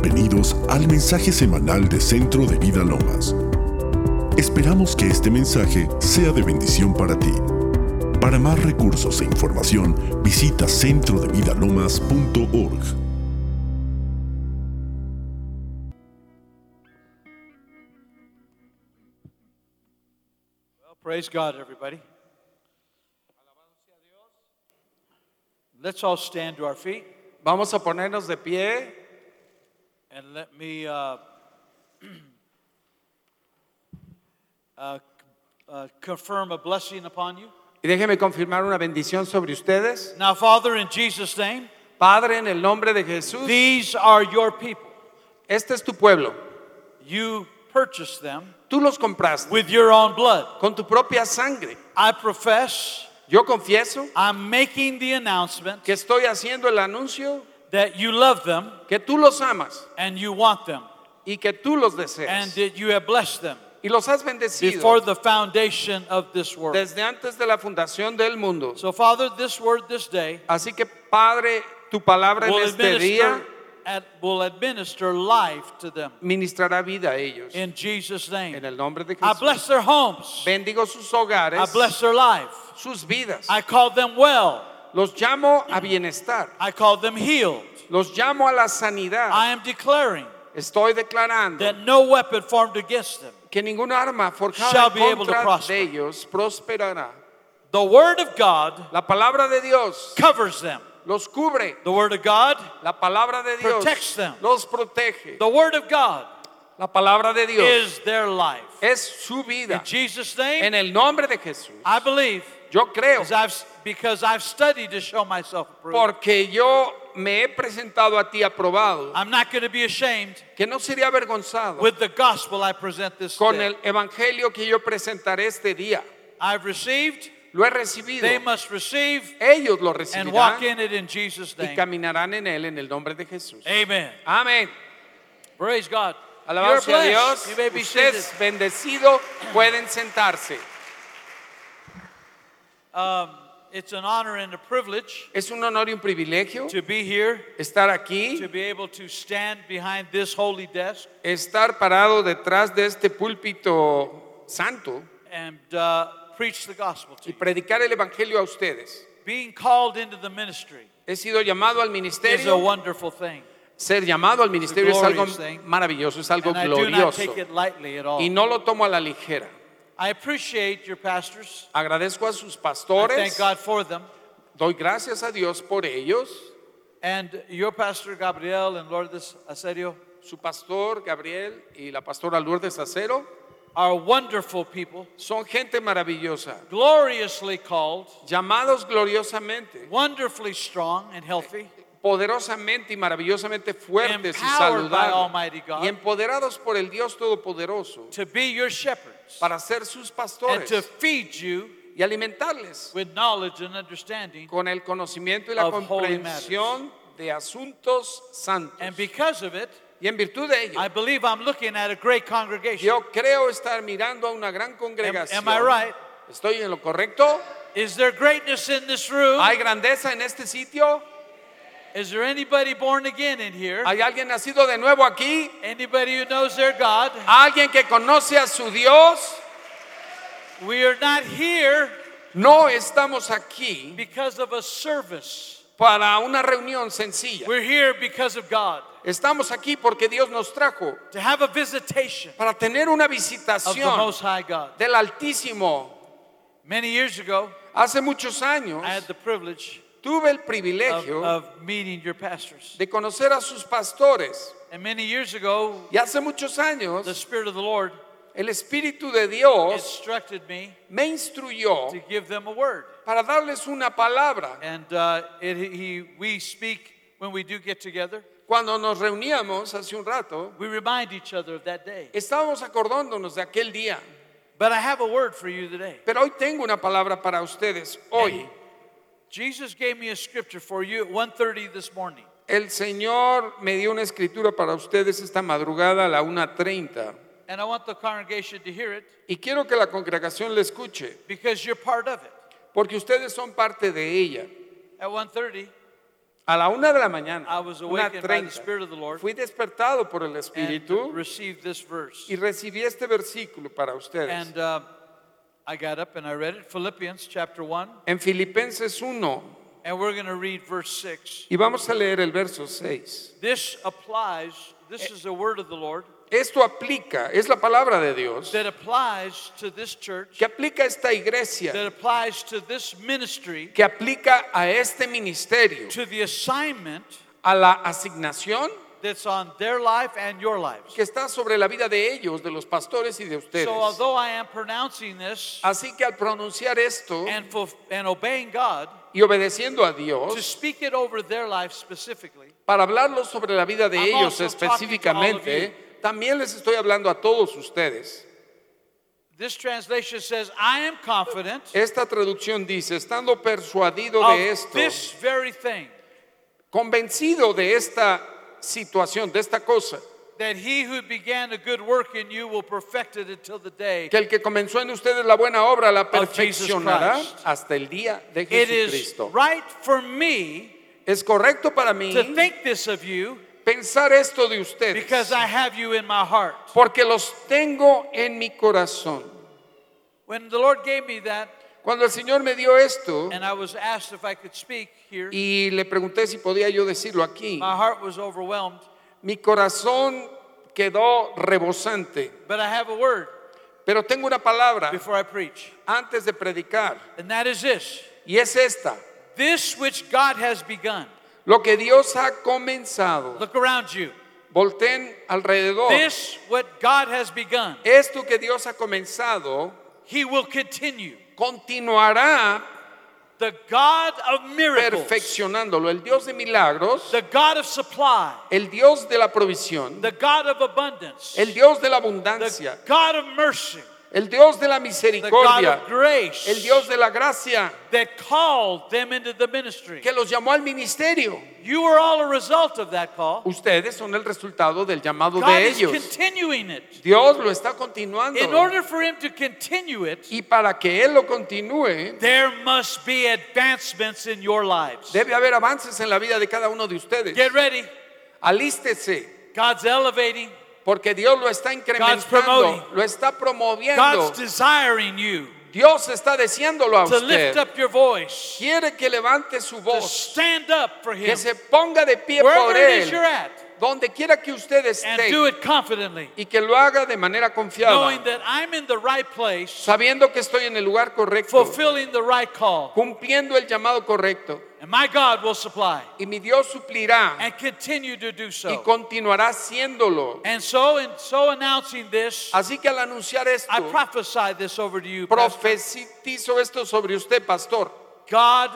bienvenidos al mensaje semanal de Centro de Vida Lomas. Esperamos que este mensaje sea de bendición para ti. Para más recursos e información, visita centrodevidalomas.org. Well, praise God, everybody. Let's all stand to our feet Vamos a ponernos de pie and let me uh, uh, uh, confirm a blessing upon you. y déjeme confirmar una bendición sobre ustedes. Now, Father, in Jesus' name, Padre, en el nombre de Jesús, these are your people. este es tu pueblo. You purchased them Tú los compraste with your own blood. con tu propia sangre. I profess, Yo confieso I'm making the announcement que estoy haciendo el anuncio that you love them que tú los amas and you want them y que tú los deseas and that you have blessed them Y los has bendecido before the foundation of this world. desde antes de la fundación del mundo. So, Father, this word this day Así que, Padre, tu palabra en will este administer, día at, will administer life to them. ministrará vida a ellos. In Jesus' name. En el nombre de I Jesús. bless their homes. Bendigo sus hogares, I bless their life. sus vidas. I call them well. Los llamo a bienestar. I call them healed. Los llamo a la sanidad. I am declaring Estoy declarando that no weapon formed against them. que ningún arma Shall be able to contra prosper. de ellos prosperará. The word of God La palabra de Dios covers them. los cubre. The word of God, La palabra de Dios Protects them. los protege. the word of God La palabra de Dios is their life. es su In vida. Jesus' En name, el nombre de Jesús. I believe Yo creo I've, because I've studied to show myself approved. porque yo me he presentado a ti aprobado I'm not going to be ashamed que no sería avergonzado with the gospel I present this con day. el evangelio que yo presentaré este día. I've received, Lo he recibido. they must receive Ellos lo and walk recibirán in it in Jesus' y name. caminarán en él en el nombre de Jesús. Amen. Amén. Praise God. Alabado sea. Dios. Usted es bendecido. Pueden sentarse. Um, it's an honor and a privilege Es un honor y un privilegio to be here, estar aquí, to be able to stand behind this holy desk estar parado detrás de este púlpito santo and uh, preach the gospel to y you. predicar el evangelio a ustedes. Being called into the ministry He sido llamado al is a ministerio. wonderful thing. Ser llamado al ministerio es algo maravilloso, es algo glorioso. Y no lo tomo a la ligera. I appreciate your pastors. Agradezco a sus pastores. thank God for them. Doy gracias a Dios por ellos. And your pastor, Gabriel and Lourdes Asedio, Su pastor Gabriel y la pastora Lourdes Acero are wonderful people, son gente maravillosa, gloriously called, llamados gloriosamente, wonderfully strong and healthy, poderosamente y maravillosamente fuertes y saludables y empoderados por el Dios Todopoderoso to be your shepherds, para ser sus and pastores to feed you y alimentarles with knowledge and understanding. con el conocimiento y la comprensión de asuntos santos. And because of it, Y en virtud de ello, I believe I'm looking at a great congregation. yo creo estar mirando a una gran Am, congregación. am I right? ¿Estoy en lo correcto? Is there greatness in this room? ¿Hay grandeza en este sitio? Is there anybody born again in here? ¿Hay alguien nacido de nuevo aquí? Anybody who knows their God? ¿Alguien que conoce a su Dios? We are not here No estamos aquí because of a service. para una reunión sencilla. We're here because of God. Estamos aquí porque Dios nos trajo To have a visitation para tener una of the visitación Most High God. del Altísimo. Many years ago, Hace muchos años I had the privilege tuve el of, privilegio of meeting your pastors. de conocer a sus pastores. And many years ago, Y hace muchos the años Spirit of the Lord el Espíritu de Dios instructed me me instruyó to give them a word. para darles una palabra. And uh, it, he, we speak when we do get together. Cuando nos reuníamos hace un rato, We remind each other of that day. estábamos acordándonos de aquel día. But I have a word for you today. Pero hoy tengo una palabra para ustedes. Hoy Jesus gave me a scripture for you at 1:30 this morning. el Señor me dio una escritura para ustedes esta madrugada a la 1.30. And I want the congregation to hear it Y quiero que la congregación la escuche, because you're part of it. porque ustedes son parte de ella. At 1:30, A la una de la mañana, I was una awakened by the treinta, Spirit of the Lord fui despertado por el Espíritu received this verse. y recibí este versículo para ustedes. And uh, I got up and I read it, Philippians chapter 1, en Filipenses 1, and we're going to read verse 6. y vamos a leer el verso 6. This applies, this is the word of the Lord, Esto aplica, es la palabra de Dios, that applies to this church, que aplica a esta iglesia, that applies to this ministry, que aplica a este ministerio, to the assignment a la asignación that's on their life and your lives. que está sobre la vida de ellos, de los pastores y de ustedes. So although I am pronouncing this Así que al pronunciar esto and, fulf- and obeying God, y obedeciendo a to Dios, speak it over their life specifically, para hablarlo sobre la vida de I'm ellos also to específicamente, también les estoy hablando a todos ustedes. this translation says, I am confident Esta traducción dice, estando persuadido of de esto, this very thing, convencido de esta situación, de esta cosa, that he who began a good work in you will perfect it until the day. que el que comenzó en ustedes la buena obra la perfeccionará hasta el día de It is Jesucristo. right for me Es correcto para mí to think this of you pensar esto de ustedes, because I have you in my heart. porque los tengo en mi corazón. When the Lord gave me that, Cuando el Señor me dio esto and I was asked if I could speak here, y le pregunté si podía yo decirlo aquí, my heart was overwhelmed. mi corazón quedó rebosante. But I have a word Pero tengo una palabra before I preach, antes de predicar and that is this y es esta. this which God has begun. Lo que Dios ha comenzado. Look around you. Volteen alrededor. This, what God has begun, Esto que Dios ha comenzado He will continue. continuará The God of miracles, perfeccionándolo. El Dios de milagros, the God of supply, el Dios de la provisión, the God of abundance, el Dios de la the abundancia, God of mercy, el Dios de la the God misericordia, of grace el Dios de la gracia that called them into the ministry. que los llamó al ministerio. You are all a result of that call. Ustedes son el resultado del llamado God de ellos. it. Dios lo está continuando. In order for Him to continue it, Y para que Él lo continúe, there must be advancements in your lives. debe haber avances en la vida de cada uno de ustedes. Get ready. Alístese, God's elevating, porque Dios lo está incrementando, lo está promoviendo. God's desiring you Dios está deseándolo a to lift usted. up your voice, Quiere que levante su to voz, stand up for Him, que se ponga de pie por wherever Él, donde quiera que usted and do esté, it confidently, y que lo haga de manera confiada, knowing that I'm in the right place, sabiendo que estoy en el lugar correcto, fulfilling the right call, cumpliendo el llamado correcto. and my God will supply Y mi Dios suplirá and continue to do y so. continuará haciéndolo. And so, in so announcing this, Así que al anunciar esto, I prophesy this over to you. Pastor. profetizo esto sobre usted, pastor. God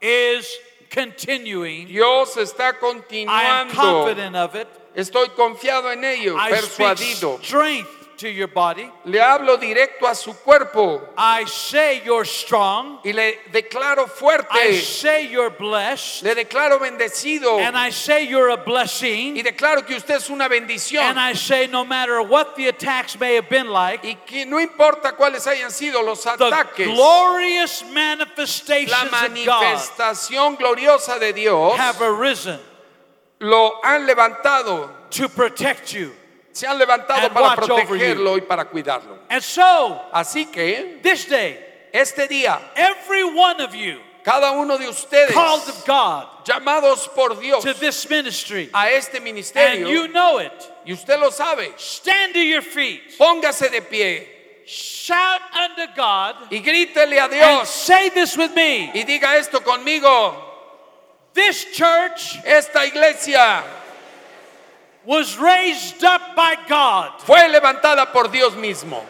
is continuing. Dios está I am continuando. confident of it. Estoy confiado en ello, I speak persuadido. strength to your body. Le hablo directo a su cuerpo I say you're strong. y le declaro I fuerte, say you're blessed. le declaro bendecido And I say you're a y blessing. declaro que usted es una bendición And I say no matter what the attacks may have been like, y que no importa cuáles hayan sido los the ataques, glorious la manifestations of God manifestación gloriosa de Dios have arisen lo han levantado, to protect you. Se han levantado And para protegerlo y para cuidarlo. And so, Así que this day, este día, every one of you cada uno de ustedes, called of God llamados por Dios to this ministry, a este and ministerio, you know it, y usted lo sabe, stand to your feet, póngase de pie shout unto God, y grítele a and Dios say this with me. y diga esto conmigo. This church Esta iglesia was raised up by God. fue levantada por Dios mismo.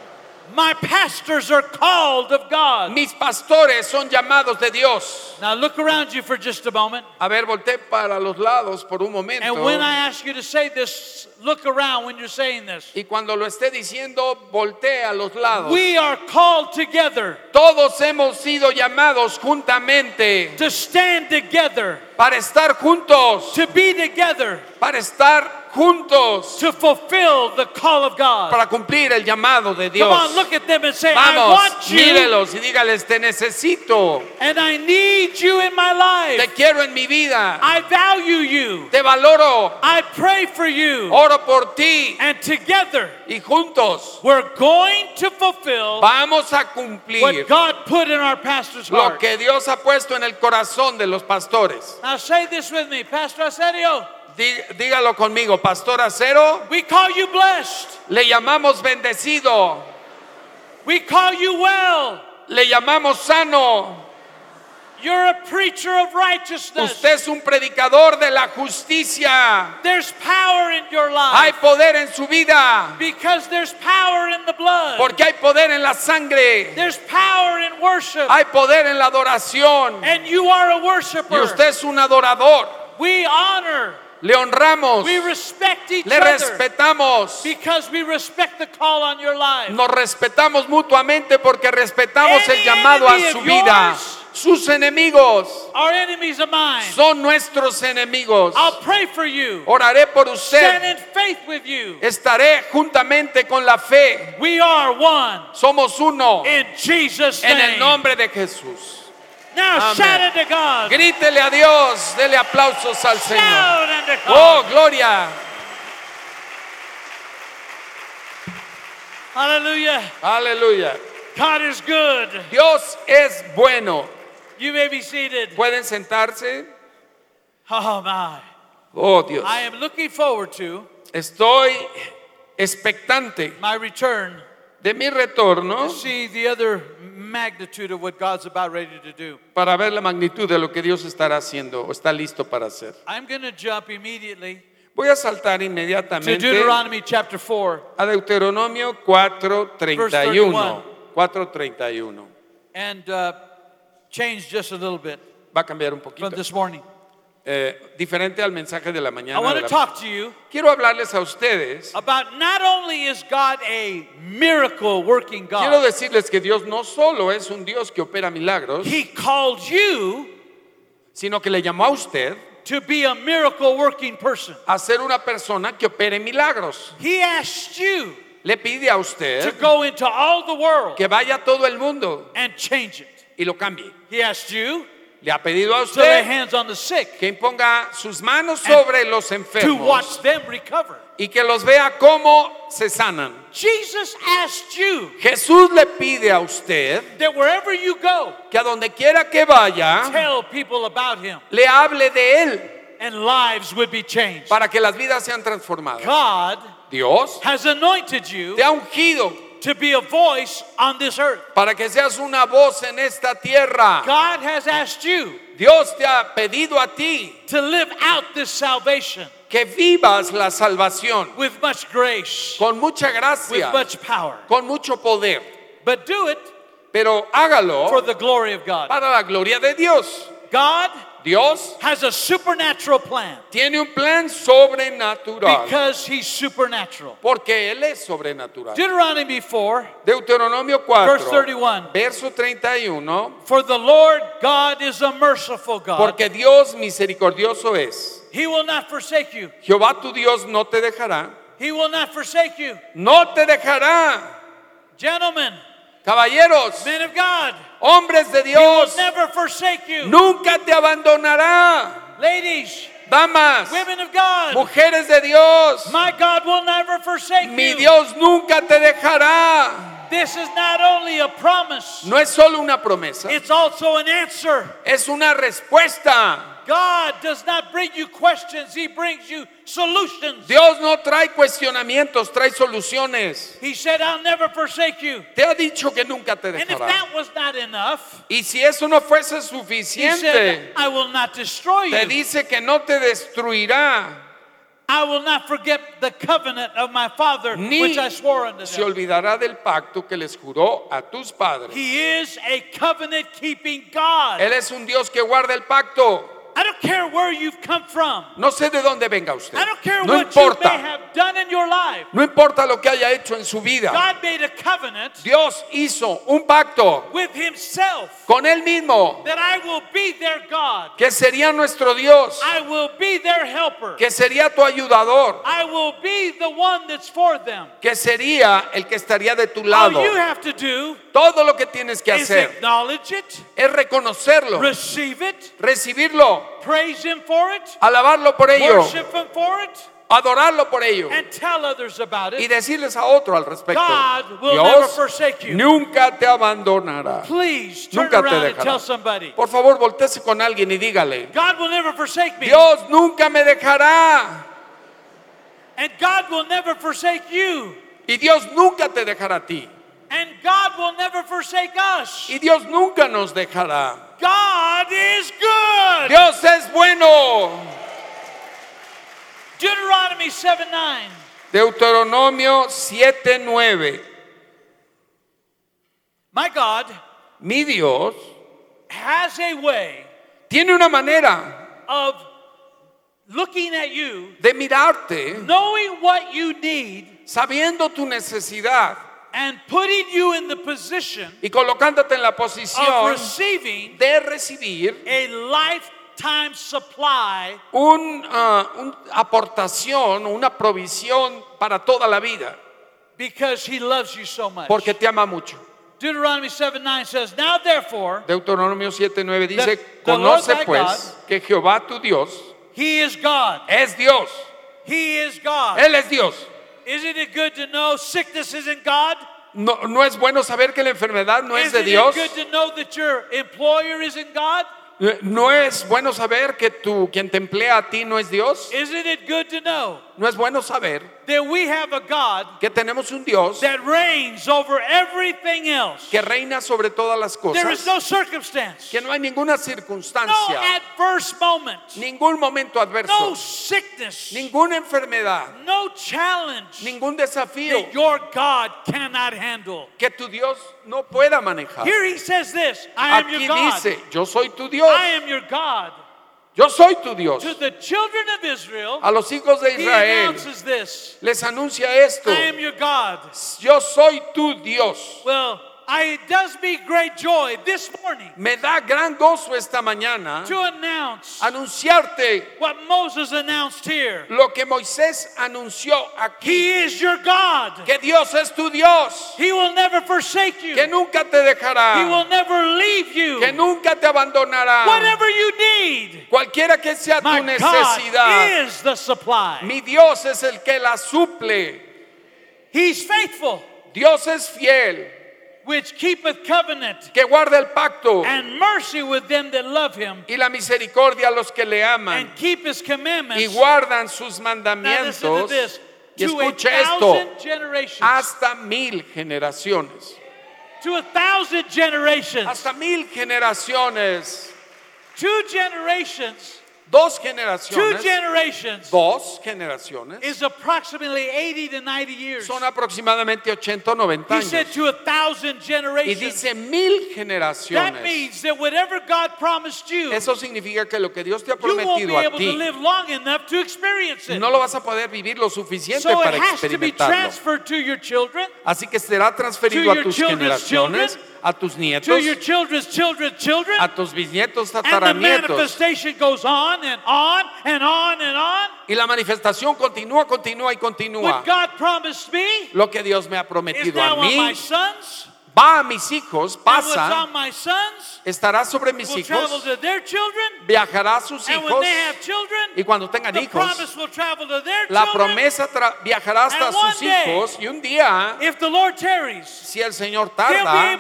My pastors are called of God. Mis pastores son llamados de Dios. Now look around you for just a moment. A ver, volteé para los lados por un momento. And when I ask you to say this, look around when you're saying this. Y cuando lo esté diciendo, voltee a los lados. We are called together Todos hemos sido llamados juntamente to stand together, para estar juntos, to be together, para estar juntos to fulfill the call of God. para cumplir el llamado de Come on, Dios. look at them and say, I Vamos, want you mírelos y dígales, te necesito, and I need you in my te life. quiero en mi vida, I value you. te valoro, I pray for you. oro por ti And together, y juntos we're going to fulfill vamos a cumplir what God put in our pastor's lo heart. que Dios ha puesto en el corazón de los pastores. Now say this with me, Pastor Asedio. Dí- Dígalo conmigo, Pastor Acero, We call you blessed. le llamamos bendecido, We call you well. le llamamos sano. You're a preacher of righteousness. Usted es un predicador de la justicia. There's power in your Hay life poder en su vida, because there's power in the blood. porque hay poder en la sangre, There's power in worship. hay poder en la adoración. And you are a Y worshiper. usted es un adorador. We honor, Le honramos, we respect each le respetamos, because we respect the call on your life. nos respetamos mutuamente porque respetamos el Any llamado a su vida. yours Sus enemigos Our enemies of mine. son nuestros enemigos. I'll pray for you. Oraré por Stand usted. in faith with you. Estaré juntamente con la fe. We are one Somos uno in Jesus' en el name. nombre de Jesús. Now shout unto God. Grítele a Dios, dele aplausos al Señor. Shout unto Oh, God. gloria. Hallelujah. Aleluya. God is good. Dios es bueno. You may be seated. ¿Pueden sentarse? Oh my. Oh, Dios. I am looking forward to Estoy expectante my return de mi retorno to see the other magnitude of what God's about ready to do. para ver la magnitud de lo que Dios estará haciendo o está listo para hacer. I'm going to jump immediately Voy a saltar to inmediatamente Deuteronomy chapter 4 a Deuteronomio 4:31. 4:31. and uh, change just a little bit Va a cambiar un poquito. from this morning. Eh, diferente al mensaje de la I mañana. want de to la- talk to you Quiero hablarles a ustedes. about not only is God a miracle working Quiero God, decirles que Dios no solo es un Dios que opera milagros, He called you sino que le llamó a usted to be a miracle working person. a ser una persona que opere milagros. He asked you Le pide a to usted go into all the world que vaya a todo el mundo and change it. Y lo cambie. He asked you Le ha pedido a to lay usted hands on the sick, que imponga sus manos sobre los to enfermos watch them recover. y que los vea cómo se sanan. Jesus asked you Jesús le pide a usted that wherever you go, que a donde quiera que vaya, tell people about him le hable de Él and lives would be changed. para que las vidas sean transformadas. God Dios has anointed you te ha ungido to be a voice on this earth. para que seas una voz en esta tierra. God has asked you Dios te ha pedido a ti to live out this salvation que vivas la salvación with much grace, con mucha with gracia, much power. con mucho poder, But do it pero for hágalo the glory of God. para la gloria de Dios. God Dios has a supernatural plan tiene un plan sobrenatural because he's supernatural. porque Él es sobrenatural. Deuteronomy 4, Deuteronomio verse 31. verso 31, For the Lord God is a merciful God. porque Dios misericordioso es. He will not forsake you. Jehová tu Dios no te dejará, He will not forsake you. no te dejará. Gentlemen, Caballeros, men of God, hombres de He will Dios, never forsake you. nunca te abandonará. Ladies, Damas, women of God, mujeres de Dios, my God will never forsake mi you. Dios nunca te dejará. This is not only a promise, No es solo una promesa, it's also an answer. es una respuesta. God does not bring you questions, He brings you solutions. Dios no trae cuestionamientos, trae soluciones. He said, I'll never forsake you. Te ha dicho que nunca te And if dejará. that was not enough, Y si eso no fuese He suficiente, said, I will not destroy te you. dice que no te destruirá, I will not forget the covenant of my father, ni which I swore unto se them. olvidará del pacto que les juró a tus padres. He is a covenant keeping God. Él es un Dios que guarda el pacto. I don't care where you've come from. No sé de dónde venga usted. I don't care No what you may importa. have done in your life. No importa lo que haya hecho en su vida. God made a covenant Dios hizo un pacto with himself con él mismo that I will be their God. que sería nuestro Dios, I will be their helper. que sería tu ayudador, I will be the one that's for them. que sería el que estaría de tu All lado. you have to do Todo lo que tienes que is hacer acknowledge it, es reconocerlo, receive it, recibirlo, praise him for it, alabarlo por ello, worship him for it, adorarlo por ello and tell others about y it. decirles a otro al respecto. God will never Dios forsake you. nunca te abandonará. Please turn Nunca te dejará. tell somebody. Por favor, voltese con alguien y dígale, God will never forsake me. Dios nunca me dejará And God will never forsake you. y Dios nunca te dejará a ti And God will never forsake us. y Dios nunca nos dejará. God is good. Dios es bueno. Deuteronomy 7 9. Deuteronomio 7:9. My God Mi Dios has a way tiene una manera of looking at you, de mirarte knowing what you need, sabiendo tu necesidad and putting you in the position y colocándote en la of posición receiving de recibir a lifetime supply una aportación, una provisión para toda la vida, because He loves you so much. porque te ama mucho. Deuteronomy 7 9 says, Now therefore, Deuteronomio 7:9 dice, The- conoce pues que Jehová tu Dios He is God. es Dios, He is God. Él es Dios. Isn't it good to know sickness isn't God? No, no es bueno saber que la enfermedad no es de Isn't Dios. it good to know that your employer isn't God? Eh, no es bueno saber que tú, quien te emplea a ti no es Dios. Isn't it good to know No es bueno saber that we have a God que tenemos un Dios that reigns over everything else? que reina sobre todas las There is cosas, no circumstance, que no hay ninguna no circunstancia, adverse moment, ningún momento no adverso, sickness, ninguna enfermedad, no challenge ningún desafío that your God cannot handle. que tu Dios no pueda manejar. Here he says this I am Aquí your God. dice, yo soy tu Dios, I am your God. Yo soy tu Dios. To the children of Israel, A los hijos de Israel this les anuncia esto, I am your God. yo soy tu Dios. Well, I, it does me great joy this morning Me da gran gozo esta mañana to announce anunciarte what Moses announced here. lo que Moisés anunció aquí, He is your God. que Dios es tu Dios, He will never forsake you. que nunca te He will never leave you. que nunca te abandonará. Whatever you need, Cualquiera que sea tu my necesidad, God is the supply. mi Dios es el que la suple. He's faithful, Dios es fiel, which keepeth covenant que guarda el pacto and mercy with them that love him y la misericordia a los que le aman and keep his commandments, y guardan sus Now listen to mandamientos. this. Y To a escuche esto, thousand generations. hasta mil generaciones. To a thousand generations. Hasta mil generaciones. Two generations. Dos Two generaciones. generations Dos generaciones. is approximately 80 to 90 years. Son aproximadamente 80 o 90 He said años. to a thousand Y generations. dice mil That generaciones. means that whatever God promised you, Eso significa que lo que Dios te ha you won't be prometido a able to ti, live long enough to experience it. no lo vas a poder vivir lo suficiente So it para has to be experimentarlo. transferred to your children, Así que será transferido To a your tus generaciones, children, a tus to nietos, your children's children's children, a tus bisnietos, and the tataranietos. manifestation goes on and on and on and on. Y la manifestación continúa, continúa y continúa. What God promised me Lo que Dios me ha is prometido now a on my mí sons, va a mis hijos, pasa, estará sobre mis hijos, viajará a sus hijos y cuando tengan hijos, la promesa viajará hasta sus hijos y un día, si el Señor tarda,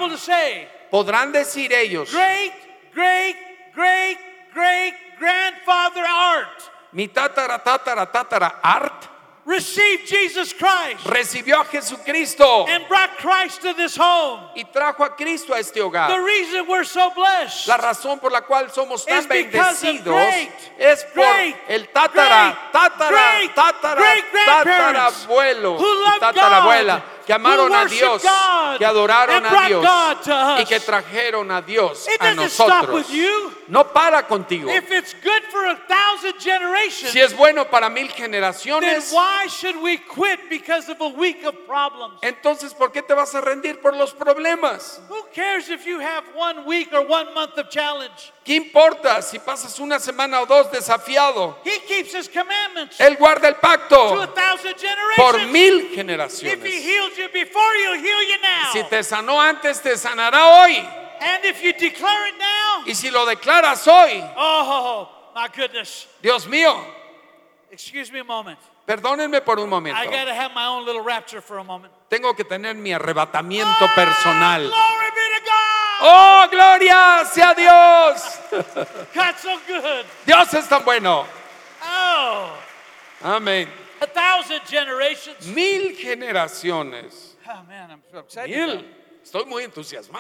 podrán decir ellos, Great, great, great, great grandfather Art. Mi tatara, tatara, tatara, Art received Jesus Christ recibió a Jesucristo and brought Christ to this home. y trajo a Cristo a este The hogar. reason we're so blessed La razón por la cual somos tan bendecidos great, es por great, el tatara, great, tatara, great, tatara, great tatarabuelo tatarabuela que amaron a Dios, que adoraron a Dios y que trajeron a Dios a nosotros. No para contigo. Si es bueno para mil generaciones, entonces ¿por qué te vas a rendir por los problemas? Who cares if you have one week or one month of challenge? ¿Qué importa si pasas una semana o dos desafiado? Él guarda el pacto por mil generaciones. Healed you before, he'll heal you now. Si te sanó antes, te sanará hoy. and if you declare it now, Y si lo declaras hoy, oh my goodness. Dios mío, Excuse me a moment. perdónenme por un momento. I got to have my own little rapture for a moment. Tengo que tener mi arrebatamiento personal. Ah, glory be to God. ¡Oh, gloria sea Dios! God's so good. Dios es tan bueno. Oh, Amén. A thousand generations. Mil generaciones. Oh man, I'm so excited. Mil. Estoy muy entusiasmado.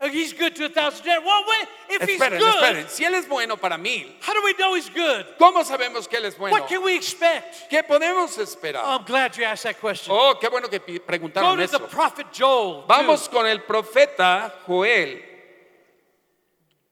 Now, he's good to a thousand generations. Well, wait, if he's Esperen, good, esperen. Si Él es bueno para mil, how do we know he's good? ¿cómo sabemos que Él es bueno? What can we expect? ¿Qué podemos Oh, esperar? I'm glad you asked that question. Oh, qué bueno que Go preguntaron to the eso. prophet Joel. Vamos too. con el profeta Joel.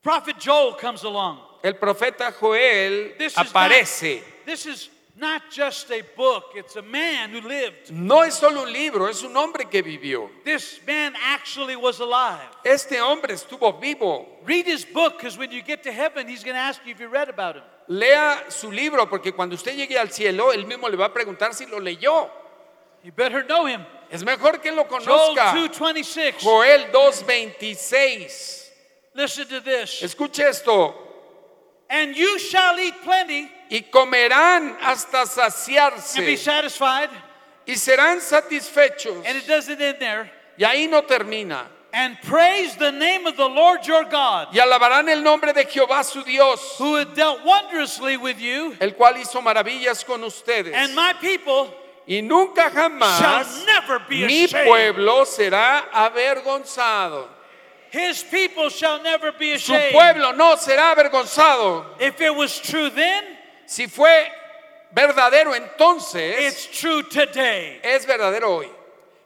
Prophet Joel comes along. El profeta Joel This is aparece. Not, this is not just a book, it's a man who lived. No es solo un libro, es un hombre que vivió. This man actually was alive. Este hombre estuvo vivo. Read his book because when you get to heaven, he's going to ask you if you read about him. Lea su libro porque cuando usted llegue al cielo, él mismo le va a preguntar si lo leyó. You better know him. Es mejor que lo Joel conozca. 2:26. Joel 2:26. Listen to this. Escuche esto. And you shall eat plenty Y comerán hasta and be saciarse satisfied. y serán satisfechos. And it doesn't end there. Y ahí no termina. And praise the name of the Lord your God, Y alabarán el nombre de Jehová su Dios, who had dealt wondrously with you, el cual hizo maravillas con ustedes. and my people Y nunca shall jamás never be mi pueblo será avergonzado. His people shall never be Su ashamed. pueblo no será avergonzado. If it was true then, Si fue verdadero entonces, it's true today. es verdadero hoy.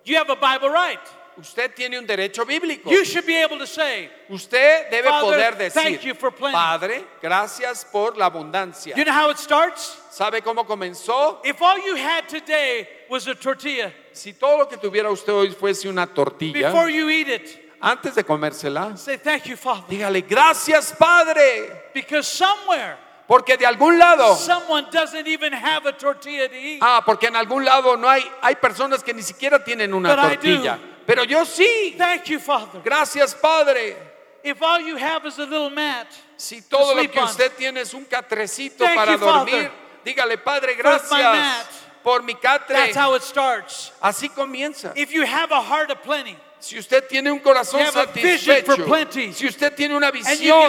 You have a Bible right. Usted tiene un derecho bíblico. You should be able to say, Usted debe Father, poder thank decir, you for plenty. Padre, gracias por la abundancia. you know how it starts? ¿Sabe cómo comenzó? If all you had today was a tortilla, Si todo lo que tuviera usted hoy fuese una tortilla, before you eat it, antes de comérsela, say, Thank you, Father. dígale, gracias Padre, Because somewhere, porque de algún lado, someone doesn't even have a tortilla to eat. ah, porque en algún lado no hay, hay personas que ni siquiera tienen una But tortilla, pero yo sí, Thank you, Father. gracias Padre. If all you have is a little mat, Si todo lo que on. usted tiene es un catrecito Thank para you, Father, dormir, dígale Padre, gracias por mi catre. that's how it starts. Así comienza. If you have a heart of plenty, Si usted tiene un corazón satisfecho, plenty. si usted tiene una visión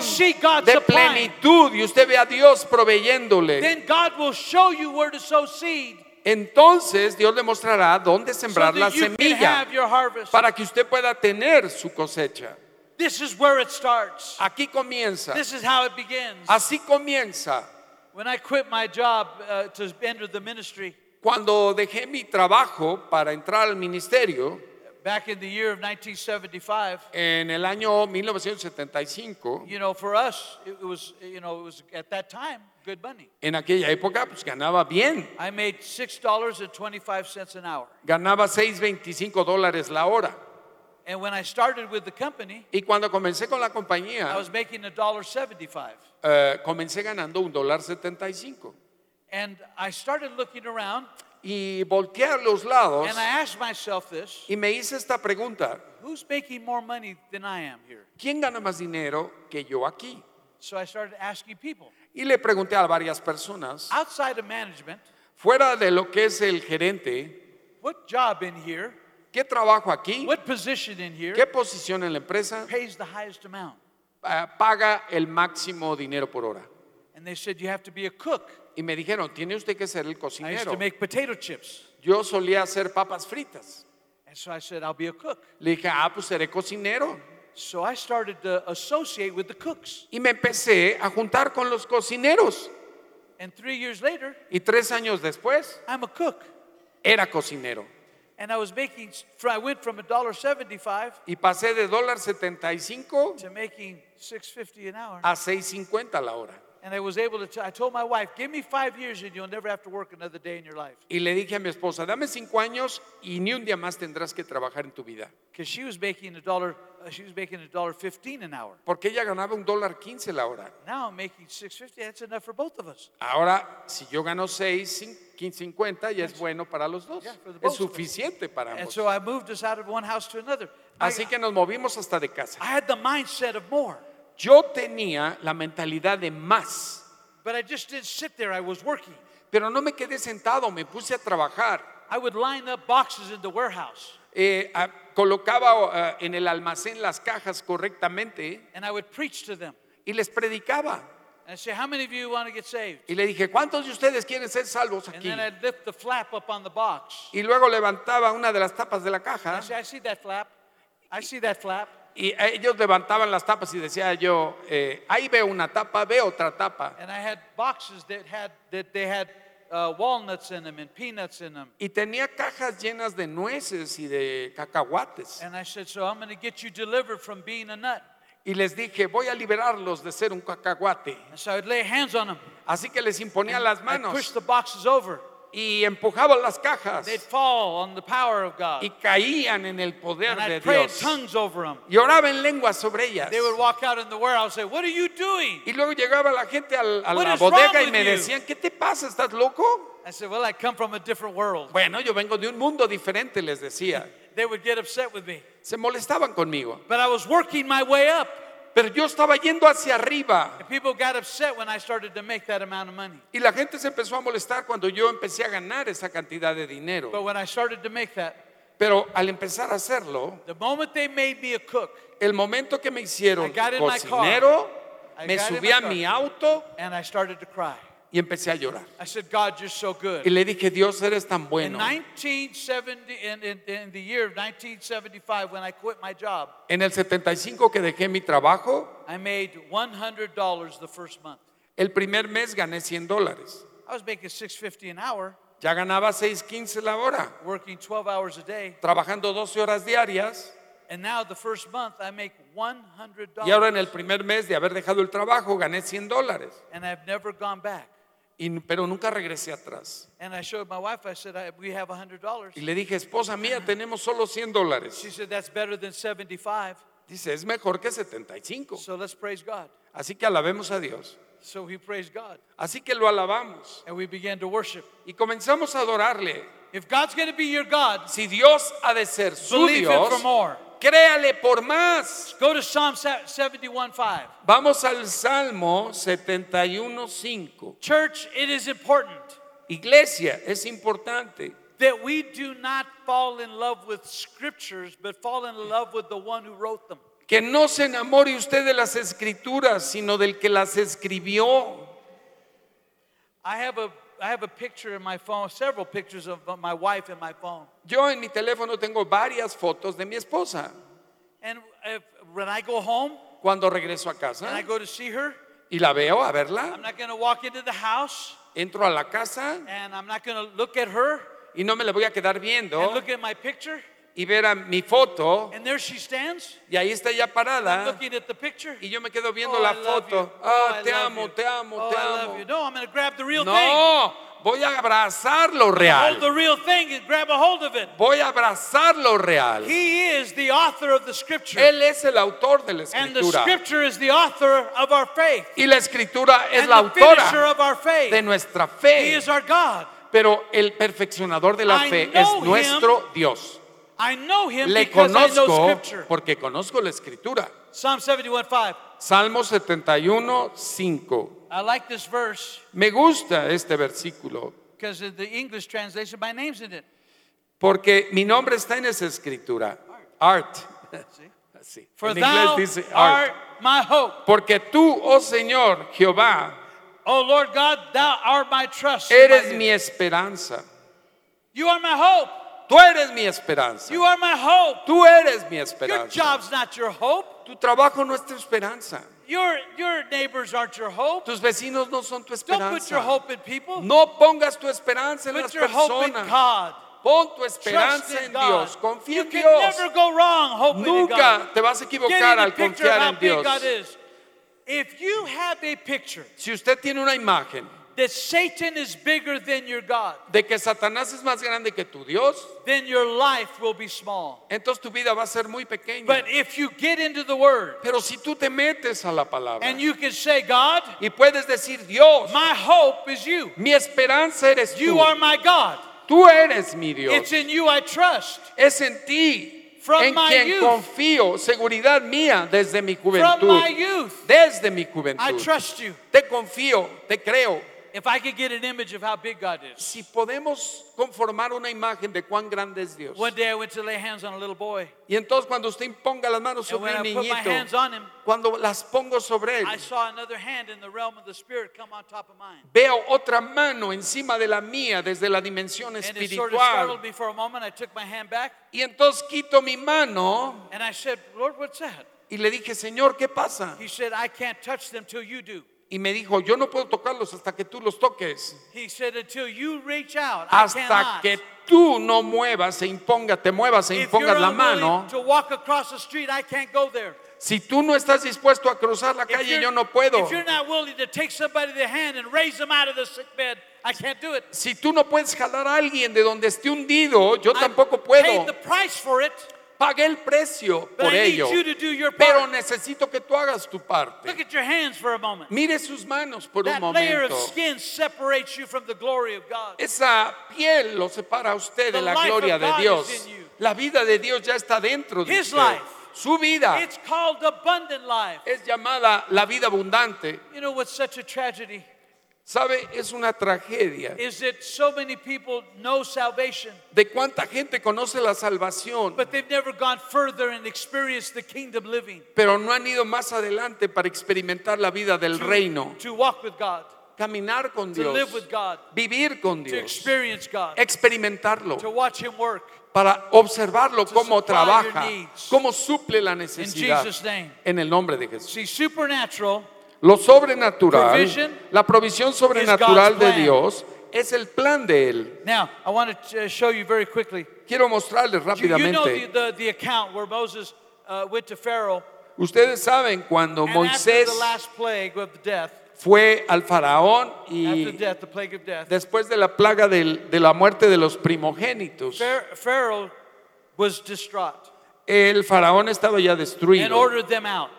de plenitud y usted ve a Dios proveyéndole, then God will show you where to sow seed entonces Dios le mostrará dónde so sembrar la you can semilla para que usted pueda tener su cosecha. This is where it starts. Aquí comienza. This is how it begins. Así comienza. When I quit my job uh, to enter the ministry Cuando dejé mi trabajo para entrar al ministerio back in the year of 1975, en el año 1975, you know, for us, it was, you know, it was at that time good money. en aquella época pues ganaba bien, I made $6.25 an hour. ganaba 6.25 dólares la hora. And when I started with the company, Y cuando comencé con la compañía, I was making $1.75. eh, comencé ganando un dólar 75. And I started looking around Y volteé a los lados and I asked myself this y me hice esta pregunta, who's making more money than I am here? ¿quién gana más dinero que yo aquí? So I started asking people Y le pregunté a varias personas, outside of management, fuera de lo que es el gerente, what job in here, ¿qué trabajo aquí? what position in here ¿Qué posición en la empresa pays the highest amount? eh, paga el máximo dinero por hora? And they said, You have to be a cook. Y me dijeron, tiene usted que ser el I used cocinero. to make potato chips. Yo solía hacer papas fritas. And so I said, I'll be a cook. Le dije, ah, pues seré cocinero. So I started to associate with the cooks. Y me empecé a juntar con los cocineros. And three years later, Y tres años después, I'm a cook. era cocinero. And I was making, I went from y pasé de dólar 75 to making six fifty an hour. a 6.50 la hora. And I was able to, I told my wife, give me five years and you'll never have to work another day in your life. Y le dije a mi esposa, dame cinco años y ni un día más tendrás que trabajar en tu vida. Because she was making a dollar, uh, she was making a dollar fifteen an hour. Porque ella ganaba un dólar 15 la hora. Now I'm making six fifty. That's enough for both of us. Ahora, si yo gano 6, 50 ya es bueno para los dos. Yeah, Es suficiente para And ambos. so I moved us out of one house to another. I, Así que nos movimos hasta de casa. I had the mindset of more, Yo tenía la mentalidad de más, but I just didn't sit there. I was working. pero no me quedé sentado, me puse a trabajar. I would line up boxes in the warehouse Eh, colocaba ah, en el almacén las cajas correctamente and I would preach to them. y les predicaba. And I'd say, How many of you want to get saved? Y le dije, ¿cuántos de ustedes quieren ser salvos And aquí? then I'd lift the flap up on the box. Y luego levantaba una de las tapas de la And caja I say, I see that flap. I see that flap. Y ellos levantaban las tapas y decía yo, eh, ahí veo una tapa, veo otra tapa. Uh. Y tenía cajas llenas de nueces y de cacahuates. Y les dije, voy a liberarlos de ser un cacahuate. Them. Así que les imponía las manos y empujaba las cajas They'd fall on the power of God. y caían en el poder And de I'd pray in Dios. tongues over them. Y oraba en lenguas sobre ellas. They would walk out in the warehouse and say, What are you doing? Y luego llegaba la gente al- a What la is wrong bodega y with me decían, ¿qué te pasa? ¿Estás loco? I said, Well, I come from a different world. Bueno, yo vengo de un mundo diferente, les decía. They would get upset with me. Se molestaban conmigo. But I was working my way up. Pero yo estaba yendo hacia arriba. Y la gente se empezó a molestar cuando yo empecé a ganar esa cantidad de But dinero. when I started to make that, Pero al empezar a hacerlo, the moment they made me a cook el momento que me hicieron car. cocinero, I me subí a car. mi auto and I started to cry, y empecé a llorar. I said, God, you're so Y good. le dije, Dios, eres tan In bueno. 1970, in, in, in the year of 1975, when I quit my job, En el 75 que dejé mi trabajo, I made $100 the first month. el primer mes gané 100 dólares. I was making 650 an hour, Ya ganaba 6.15 la hora, working 12 hours a day. trabajando 12 horas diarias. And now the first month, I make $100. Y ahora en el primer mes de haber dejado el trabajo gané 100 dólares. And I've never gone back. Y- pero nunca regresé atrás. And I showed my wife, I said, I, we have $100. Y le dije, esposa mía, tenemos solo 100 dólares. She said, that's better than 75. Dice, es mejor que 75. So let's praise God. Así que alabemos a Dios. So we praised God. Así que lo alabamos. And we began to worship. Y comenzamos a adorarle. If God's going to be your God, Si Dios ha de ser su Dios. Créale por más. Go to Psalm 71 5. Vamos al Salmo 71.5. Church, it is important Iglesia, es importante that we do not fall in love with scriptures, but fall in love with the one who wrote them. que no se enamore usted de las escrituras, sino del que las escribió. I have a I have a picture in my phone, several pictures of my wife in my phone. Yo en mi teléfono tengo varias fotos de mi esposa. And if, when I go home Cuando regreso a and I go to see her, y la veo a I'm not going to walk into the house entro a la casa and I'm not going to look at her y no me la voy a quedar and viendo look at my picture. Y ver a mi foto And there she stands. y ahí está ella parada looking at the picture. y yo me quedo viendo Oh, la I foto. Oh, Ah, I te love amo, te amo, Oh, te amo. No, I'm going to grab the real thing. No, voy a abrazar lo Hold the real. real thing and grab a hold of it. Voy a abrazar lo real. He is the author of the scripture. Él es el autor de la And the escritura. scripture is the author of our faith. Y la escritura es la autora of our faith. de nuestra fe. is our God. Pero el perfeccionador de la fe es nuestro Dios. I know him Le because I know conozco scripture. porque conozco la escritura. Psalm 71 5. Salmo 71, 5. I like this verse Me gusta este versículo because in the English translation, my name's in it. porque mi nombre está en esa escritura. Art. For En thou dice art art. my hope. Porque tú, oh Señor Jehová, Oh Lord God, thou art my trust. eres mi esperanza. You are my hope. Tú eres mi esperanza. You are my hope. Tú eres mi Your esperanza. job's not your hope. Tu trabajo no es tu esperanza. Your, your neighbors aren't your hope. Tus vecinos no son tu Don't put your esperanza. hope in people. No pongas tu esperanza en Put las your hope in personas. God. Pon tu esperanza en. Dios. Confía you en can Dios. never go wrong hoping in God. Nunca te vas a equivocar al confiar en Dios. If you have a picture Si usted tiene una imagen that Satan is bigger than your God, de que Satanás es más grande que tu Dios, then your life will be small. entonces tu vida va a ser muy pequeña. But if you get into the Word Pero si tú te metes a la palabra and you can say, God, y puedes decir, Dios, my hope is you. mi esperanza eres You tú. are my God. Tú eres mi Dios. It's in you I trust. Es en ti From en my quien youth. confío, seguridad mía desde mi From juventud. my youth, Desde mi I juventud. trust you. Te confío, te creo. If I could get an image of how big God is. Si podemos conformar una imagen de cuán grande es Dios. One day I went to lay hands on a little boy. Y entonces cuando usted imponga las manos sobre un niñito, him, cuando las pongo sobre él, I saw another hand in the realm of the Spirit come on top of mine. veo otra mano encima de la mía desde la dimensión And it sort of startled espiritual. me for a moment. I took my hand back Y entonces quito mi mano and I said, Lord, what's that? y le dije, Señor, ¿qué pasa? He said, I can't touch them till you do. Y me dijo, yo no puedo tocarlos hasta que tú los toques. He said, until you reach out, I Hasta cannot. que tú no muevas, e imponga, te muevas e impongas la mano. to walk across the street, I can't go there. Si tú no estás dispuesto a cruzar la If calle, you're- yo no puedo. If you're not willing to take somebody the hand and raise them out of the sick bed, I can't do it. Si tú no puedes jalar a alguien de donde esté hundido, yo I tampoco paid puedo. the price for it, Pagué el precio por ello. you Pero necesito que tú hagas tu parte. Look at your hands for a moment. Mire sus manos por un momento. skin separates you from the glory of God. Esa piel lo separa a usted de la gloria de Dios. you. La vida de Dios ya está dentro de usted. life. Su vida It's called abundant life. es llamada la vida abundante. ¿Sabe? Es una tragedia is that so many people know salvation, de cuánta gente conoce la salvación, but they've never gone further and experienced the kingdom living. pero no han ido más adelante para experimentar la vida del reino, To walk with God, caminar con to Dios, live with God, vivir con to Dios, experience God, experimentarlo, to watch Him work. para observarlo To cómo supply trabaja, your needs. cómo suple la necesidad. Jesus' name. En el nombre de Jesús. See, supernatural Lo sobrenatural, la provisión sobrenatural de. Dios es el plan de Él. Now, I want to uh, show you very quickly. Quiero mostrarles rápidamente. uh, Ustedes saben cuando and Moisés the last plague of the death, fue al faraón y death, death, después de la plaga del- de la muerte de los primogénitos, Phar- Pharaoh was distraught el faraón estaba ya and destruido ordered them out.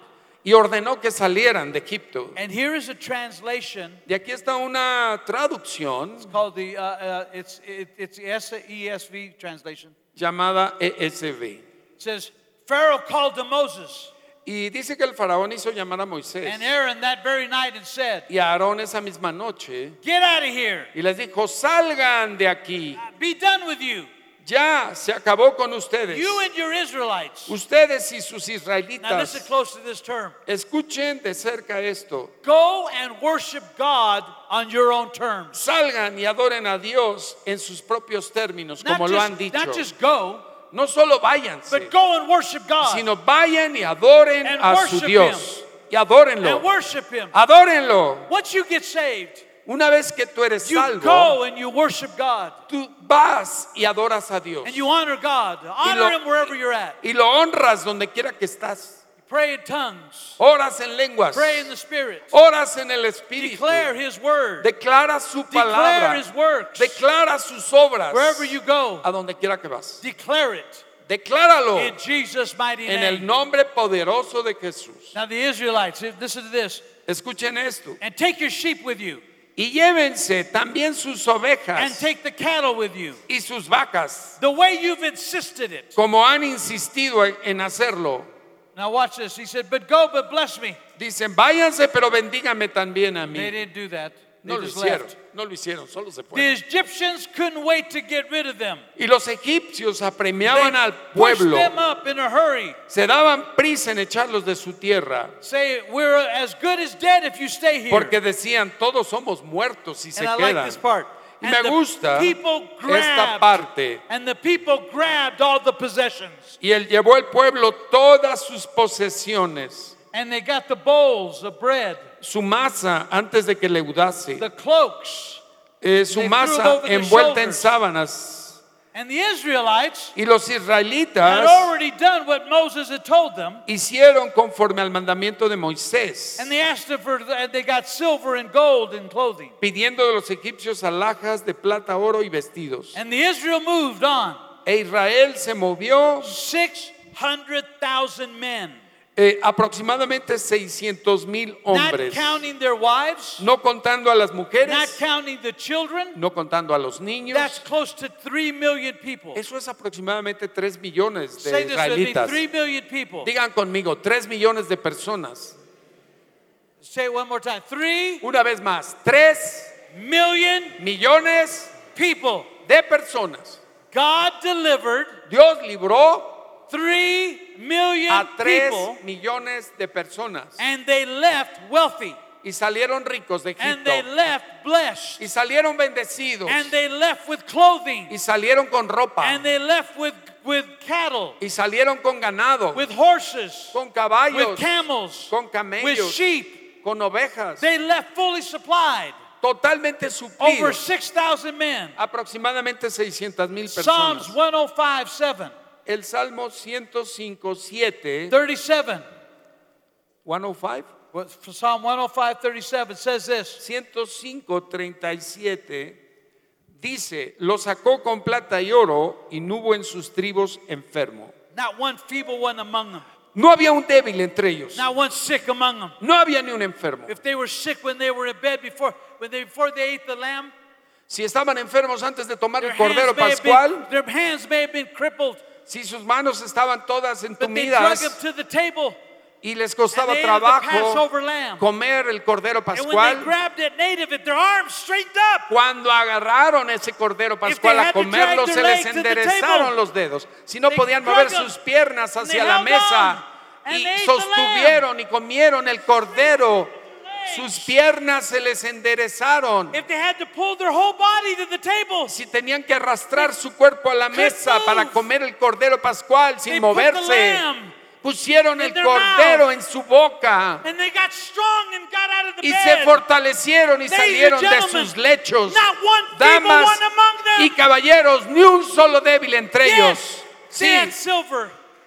Y ordenó que salieran de Egipto. And here is a translation Y aquí está una traducción called the uh, uh, it's it, it's the ESV translation. llamada ESV. It says Pharaoh called to Moses Y dice que el faraón hizo llamar a Moisés and Aaron that very night and said, y a Aarón esa misma noche "Get out of here. y les dijo, salgan de aquí, Be done with you. Ya se acabó con ustedes. You and your Israelites." Ustedes y sus Now listen israelitas, close to this term. escuchen de cerca esto. Go and worship God on your own terms. Salgan y adoren a Dios en sus propios términos, Not como lo han just, dicho. not just go, No solo and God sino vayan y adoren And a su Dios. Y and adórenlo. worship Him. Adórenlo. Once you get saved, Una vez que tú eres you salvo, go and you worship God tú vas y adoras a Dios. and you honor God. Honor lo- Him wherever you're at. Y lo honras donde quiera que estás. Pray in tongues. Oras en lenguas. Pray in the Spirit. Oras en el Espíritu. Declare His word. Declara su Declare palabra. His works. Declara sus obras. Wherever you go, A donde quiera que vas. declare it Decláralo in Jesus' mighty en el name. nombre poderoso de Jesús. Now, the Israelites, listen to this. Escuchen esto. And take your sheep with you, Y llévense también sus and ovejas take the cattle with you. y sus vacas, The way you've insisted it. como han insistido en- hacerlo. Now, watch this. He said, But go, but bless me. Dicen, váyanse, pero bendígame también a They mí. didn't do that. They No lo hicieron, left. No lo hicieron, solo se The fueron. Egyptians couldn't wait to get rid of them. Y los egipcios They apremiaban al pushed pueblo, them up in a hurry. se daban prisa en echarlos de su tierra, Say, We're as good as dead if you stay here. porque decían, todos somos muertos y se and I like quedan. this part. Y And me the gusta people esta grabbed, parte. and the people grabbed all the possessions. Y él llevó el pueblo todas sus posesiones, And they got the bowls of bread, su masa antes de que leudase, the cloaks, eh, su masa envuelta en sábanas, And the Israelites Y los had israelitas already done what Moses had told them. hicieron conforme al mandamiento de Moisés, And they asked for, they got silver and gold and clothing. pidiendo de los egipcios alhajas de plata, oro y vestidos. And the Israel moved on. E Israel se movió 600,000 men. Eh, aproximadamente 600 mil Not hombres, counting their wives, no contando a las not mujeres, counting the children. no contando a los niños. That's close to 3 million people. Eso es aproximadamente 3 millones de Say this with me israelitas. 3 million people. Digan conmigo, 3 millones de personas. Say it one more time 3 Una vez más, 3 million millones people. de personas. God delivered Dios libró 3 million a 3 people millones de personas. and they left wealthy. Y salieron ricos de and Egipto. they left blessed. Y salieron bendecidos. And they left with clothing. Y salieron con ropa. And they left with with cattle. Y salieron con ganado, with horses. Con with caballos, camels. Con with camellos, sheep. Con ovejas, they left fully supplied. Totalmente over suplidos. 6,000 men. Aproximadamente 600 mil Psalms personas. 105 7 El Salmo 105, 7, 37 105, What- Psalm 105 37 says this. 105, 37, dice, lo sacó con plata y oro y no hubo en sus tribus enfermo. not one feeble one among them. No había un débil entre ellos. not one sick among them. No había ni un enfermo. if they were sick when they were in bed before when they before they ate the lamb Si estaban enfermos antes de tomar el cordero pascual, been, their hands may have been crippled si sus manos estaban todas entumidas y les costaba trabajo comer el cordero pascual, cuando agarraron ese cordero pascual a comerlo, se les enderezaron los dedos. Si no podían mover sus piernas hacia la mesa y sostuvieron y comieron el cordero, sus piernas se les enderezaron. Si tenían que arrastrar su cuerpo a la mesa para comer el cordero pascual sin moverse, pusieron el cordero en su boca. Y se fortalecieron y salieron de sus lechos. Damas y caballeros, ni un solo débil entre ellos. Sí,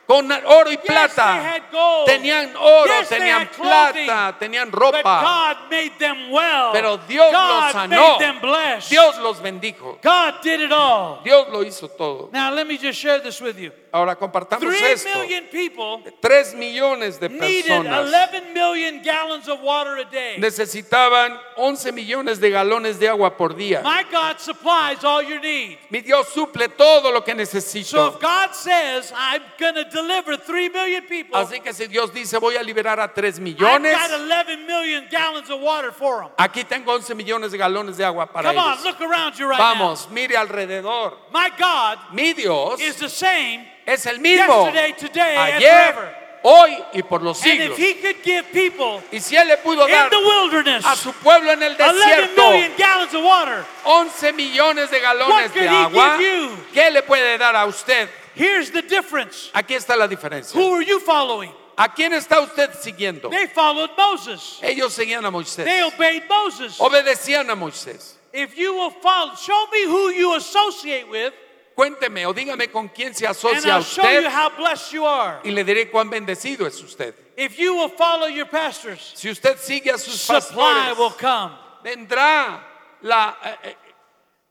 con oro y plata. gold. Tenían oro, Yes, tenían clothing. plata, tenían but ropa. God made them well Pero Dios God los sanó. made them blessed Dios los bendijo. God did it all Dios lo hizo todo. now let me just share this with you Ahora compartamos three esto. million people Tres millones de personas 11 million gallons of water a day necesitaban 11 millones de galones de agua por día. my God supplies all your need Mi Dios suple todo lo que so necesito. if God says I'm to deliver 3 million people Así que si Dios dice voy a liberar a 3 I've millones, got 11 million gallons of water for them aquí tengo 11 millones de galones de agua para come on ellos. look around you right Vamos, mire alrededor. my God Mi Dios is the same es el mismo yesterday today and ayer, forever hoy y por los And if siglos. he could give people Y si Él le pudo in dar the wilderness a su pueblo en el 11 desierto million gallons of water, 11 millones de galones de he agua, give you? ¿qué le puede dar a usted? Here's the difference. Aquí está la diferencia. Who are you following? ¿A quién está usted siguiendo? They followed Moses. Ellos seguían a Moisés. They obeyed Moses. Obedecían a Moisés. If you will follow, show me who you associate with, Cuénteme o dígame con quién se and asocia I'll show you usted how blessed you are. y le diré cuán bendecido es usted. If you will follow your pastors, Si usted sigue a sus supply will pastores, come. vendrá la, eh, eh,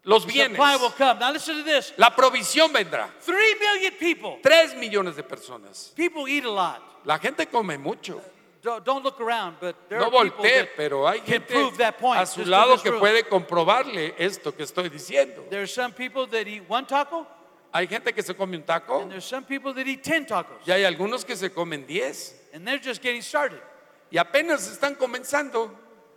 los bienes. Supply will come. Now listen to this. La provisión vendrá. Three million people. Tres millones de personas. People eat a lot. La gente come mucho. Don't, look around, but there No voltee, pero hay can gente prove that point. a su lado que puede comprobarle esto que estoy diciendo. There are some people that eat one taco, Hay gente que se come un taco and there's some people that eat 10 tacos. y hay algunos que se comen 10 And they're just getting started. y apenas están comenzando.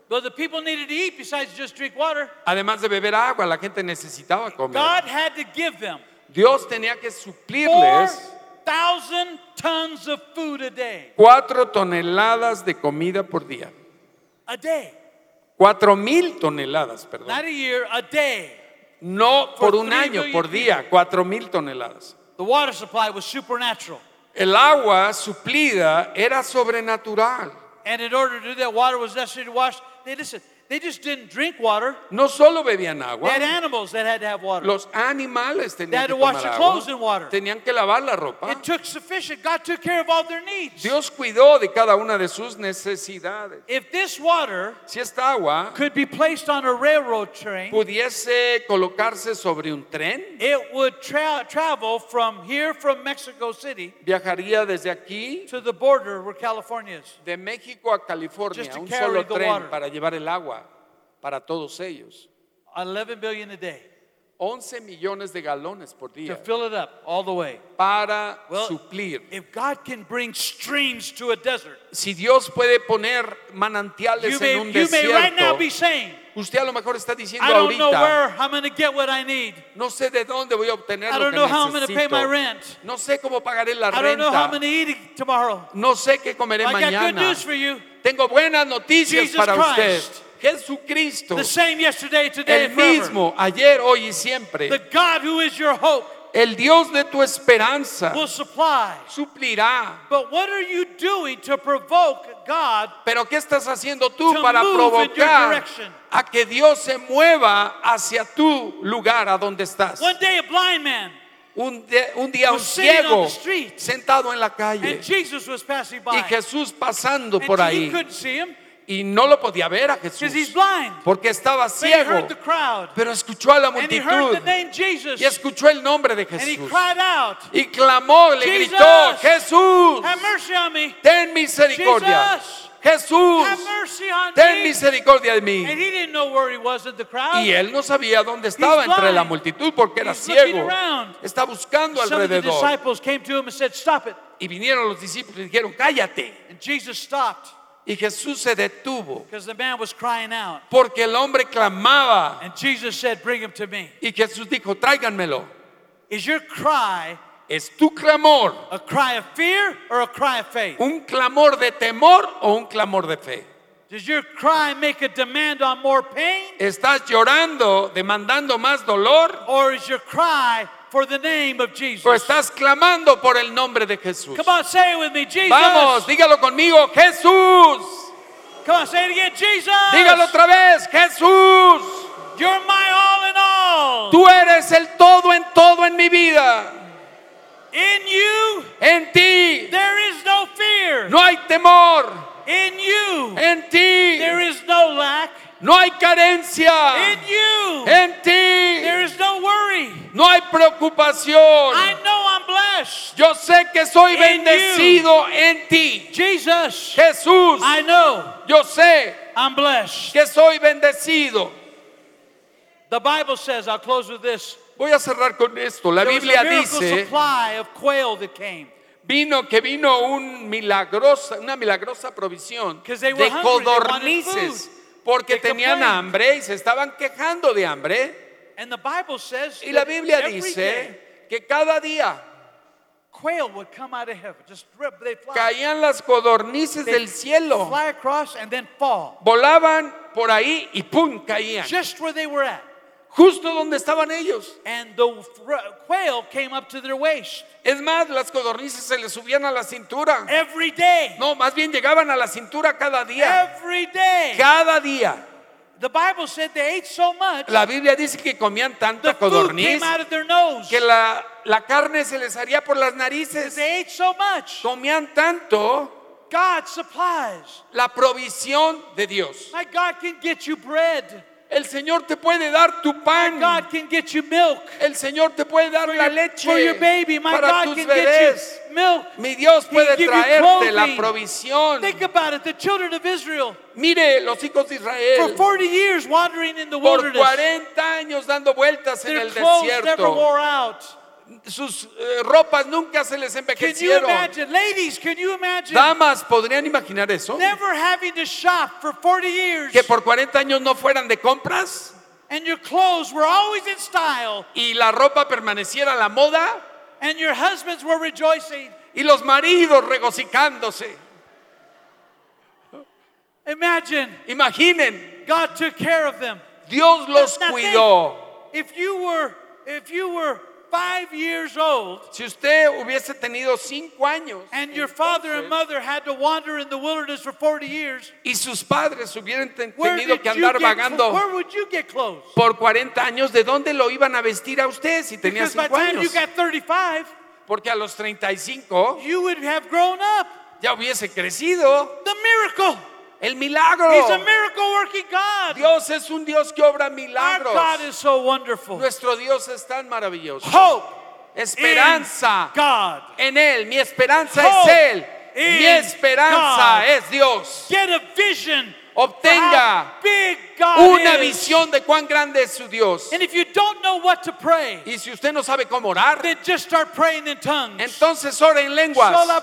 But the people needed to eat besides just drink water. Además de beber agua, la gente necesitaba comer. God had to give them Dios tenía que suplirles 4,000 tons of food a day. cuatro toneladas de comida por día. A day. Cuatro mil toneladas, perdón. Not a year, a day. No por un three año, por día, cuatro mil toneladas. The water supply was supernatural. El agua suplida era sobrenatural. And in order to do that, water was necessary to wash. They listen, they just didn't drink water. no solo bebían agua. They had animals that had to have water. los animales tenían They had que to wash tomar their agua, clothes in water. tenían que lavar la ropa. It took sufficient. God took care of all their needs. Dios cuidó de cada una de sus necesidades. If this water Si esta agua could be placed on a railroad train, pudiese colocarse sobre un tren, it would tra- travel from here, from Mexico City, viajaría desde aquí to the border where California is. de México a California, Just to un carry solo the tren water. para llevar el agua para todos ellos. 11 billion a day 11 millones de galones por to día fill it up all the way. para Well, suplir. if God can bring streams to a desert, Si Dios puede poner manantiales you en may, un may right now desierto, be saying, usted a lo mejor está diciendo I don't know ahorita, where I'm going to get what I need. no sé de dónde voy a obtener I lo que know how I'm going to pay my necesito. rent. No sé cómo pagaré la I don't know how I'm renta. to. No sé qué comeré I got good mañana. news for you. Tengo buenas noticias Jesus para usted. Christ. Jesucristo, The same yesterday, today, el mismo, ayer, hoy y siempre. The God who is your hope El Dios de tu esperanza will supply. suplirá. But what are you doing to provoke God Pero ¿qué estás haciendo tú para provocar a que Dios se mueva hacia tu lugar, a donde estás? One day a blind man Un, de- un día un ciego the street. sentado en la calle and Jesus was passing by. y Jesús pasando and por he ahí couldn't see him y no lo podía ver a Jesús. porque estaba ciego, pero escuchó a la multitud. y escuchó el nombre de Jesús. y clamó, le gritó, Jesús, ten misericordia. Jesús, ten misericordia de mí. Y él no sabía dónde estaba entre la multitud porque era ciego. Está buscando alrededor. Y vinieron los discípulos y dijeron, cállate. Y Jesús se detuvo because the man was crying out. porque el hombre clamaba. And Jesus said, Bring him to me. Y Jesús dijo, tráiganmelo. Is your cry ¿Es tu clamor a cry of fear or a cry of faith? un clamor de temor o un clamor de fe? Does your cry make a demand on more pain? ¿Estás llorando, demandando más dolor? Or is your cry for the name of Jesus? ¿O estás clamando por el nombre de Jesús? Come on, say it with me. Jesus. Vamos, dígalo conmigo, Jesús. Come on, say it again. Jesus. Dígalo otra vez, Jesús. You're my all in all. Tú eres el todo en todo en mi vida. In you, En ti there is no fear. no hay temor. In you, En ti there is no lack. No hay carencia. In you, En ti there is no worry. no hay preocupación. I know I'm blessed. Yo sé que soy In bendecido en ti. Jesus, Jesús, I know yo sé I'm blessed. que soy bendecido. The Bible says, I'll close with this. Voy a cerrar con esto. La There Biblia dice, supply of quail that came. vino que vino un milagrosa, una milagrosa provisión de codornices. Porque tenían hambre y se estaban quejando de hambre. And the Bible says Y la Biblia dice que cada día quail would come out of heaven. Just rip, they'd fly. caían las codornices They'd del cielo, Fly across and then fall. volaban por ahí y pum, caían. Just where they were at. Justo donde estaban ellos. And the quail came up to their waist. Es más, las codornices se les subían a la cintura. Every day. No, más bien llegaban a la cintura cada día. Every day. Cada día. The Bible said they ate so much, La Biblia dice que comían tanta codorniz que la, la carne se les haría por las narices. They ate so much. Comían tanto God supplies. la provisión de Dios. My God can get you bread. El Señor te puede dar tu pan. God can get you milk. El Señor te puede dar la leche For your baby, my para God tus can bebés. get you milk. Mi Dios puede traerte la provisión. Think about it. The children of Israel, Mire, los hijos de for Israel, 40 years wandering in the por wilderness, 40 años dando vueltas en their el clothes never desierto, wore out. Sus eh, ropas nunca se les Can you envejecieron. imagine? Ladies, can you imagine? Damas, ¿podrían imaginar eso? Never having to shop for 40 years. Que por 40 años no fueran de compras And your clothes were always in style. y la ropa permaneciera a la moda And your husbands were rejoicing. y los maridos regocijándose. Imagine Imaginen, God took care of them. Dios los cuidó. If you were, if you were five years old Si usted hubiese tenido cinco años and your father and entonces, mother had to wander in the wilderness for 40 years, y sus padres hubieran ten- tenido que you andar vagando where would you get clothes? por 40 años, ¿de dónde lo iban a vestir a usted si tenía Because by cinco time you años? got 35, Porque a los 35 you would have grown up. ya hubiese crecido. The miracle. El milagro. He's a miracle working God. Dios es un Dios que obra Our milagros. God is so wonderful. Nuestro Dios es tan maravilloso. Hope Esperanza God. en Él. Mi esperanza Hope es Él. Mi esperanza God. es Dios. Get a vision. Obtenga Una is. visión de cuán grande es su Dios. And if you don't know what to pray, Y si usted no sabe cómo orar, then just start praying in tongues. entonces ora en lenguas. Oh.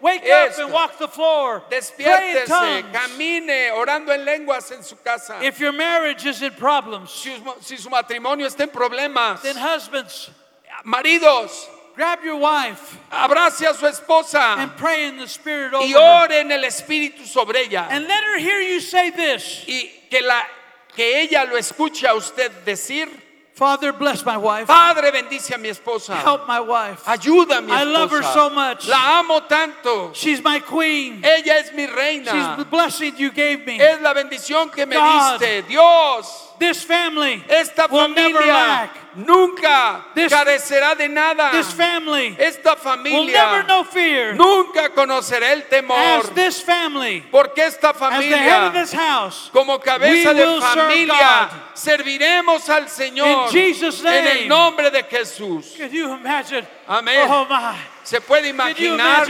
Wake up and walk the floor. Despiértese, camine orando en lenguas en su casa. If your marriage is in problems, Si, si su matrimonio está en problemas, then husbands, maridos, grab your wife abrace a su esposa and pray in the spirit over y her. ore en el espíritu sobre ella. And let her hear you say this. Y que, la, que ella lo escuche a usted decir, Father, bless my wife. Padre bendice a mi esposa. Help my wife. Ayuda a mi I love her so much. La amo tanto. She's my queen. Ella es mi She's reina. the blessing you gave me. Es la bendición que me God. diste. Dios, This family esta will never familia lack. nunca This- carecerá de nada. This family Esta will familia never know fear. nunca conocerá el As temor. this family, Porque esta as the head of familia, this house, como cabeza we de will serve familia, serviremos al Señor In Jesus' en el name. nombre de Jesús. Could you imagine? Amén. Oh my. Se puede imaginar,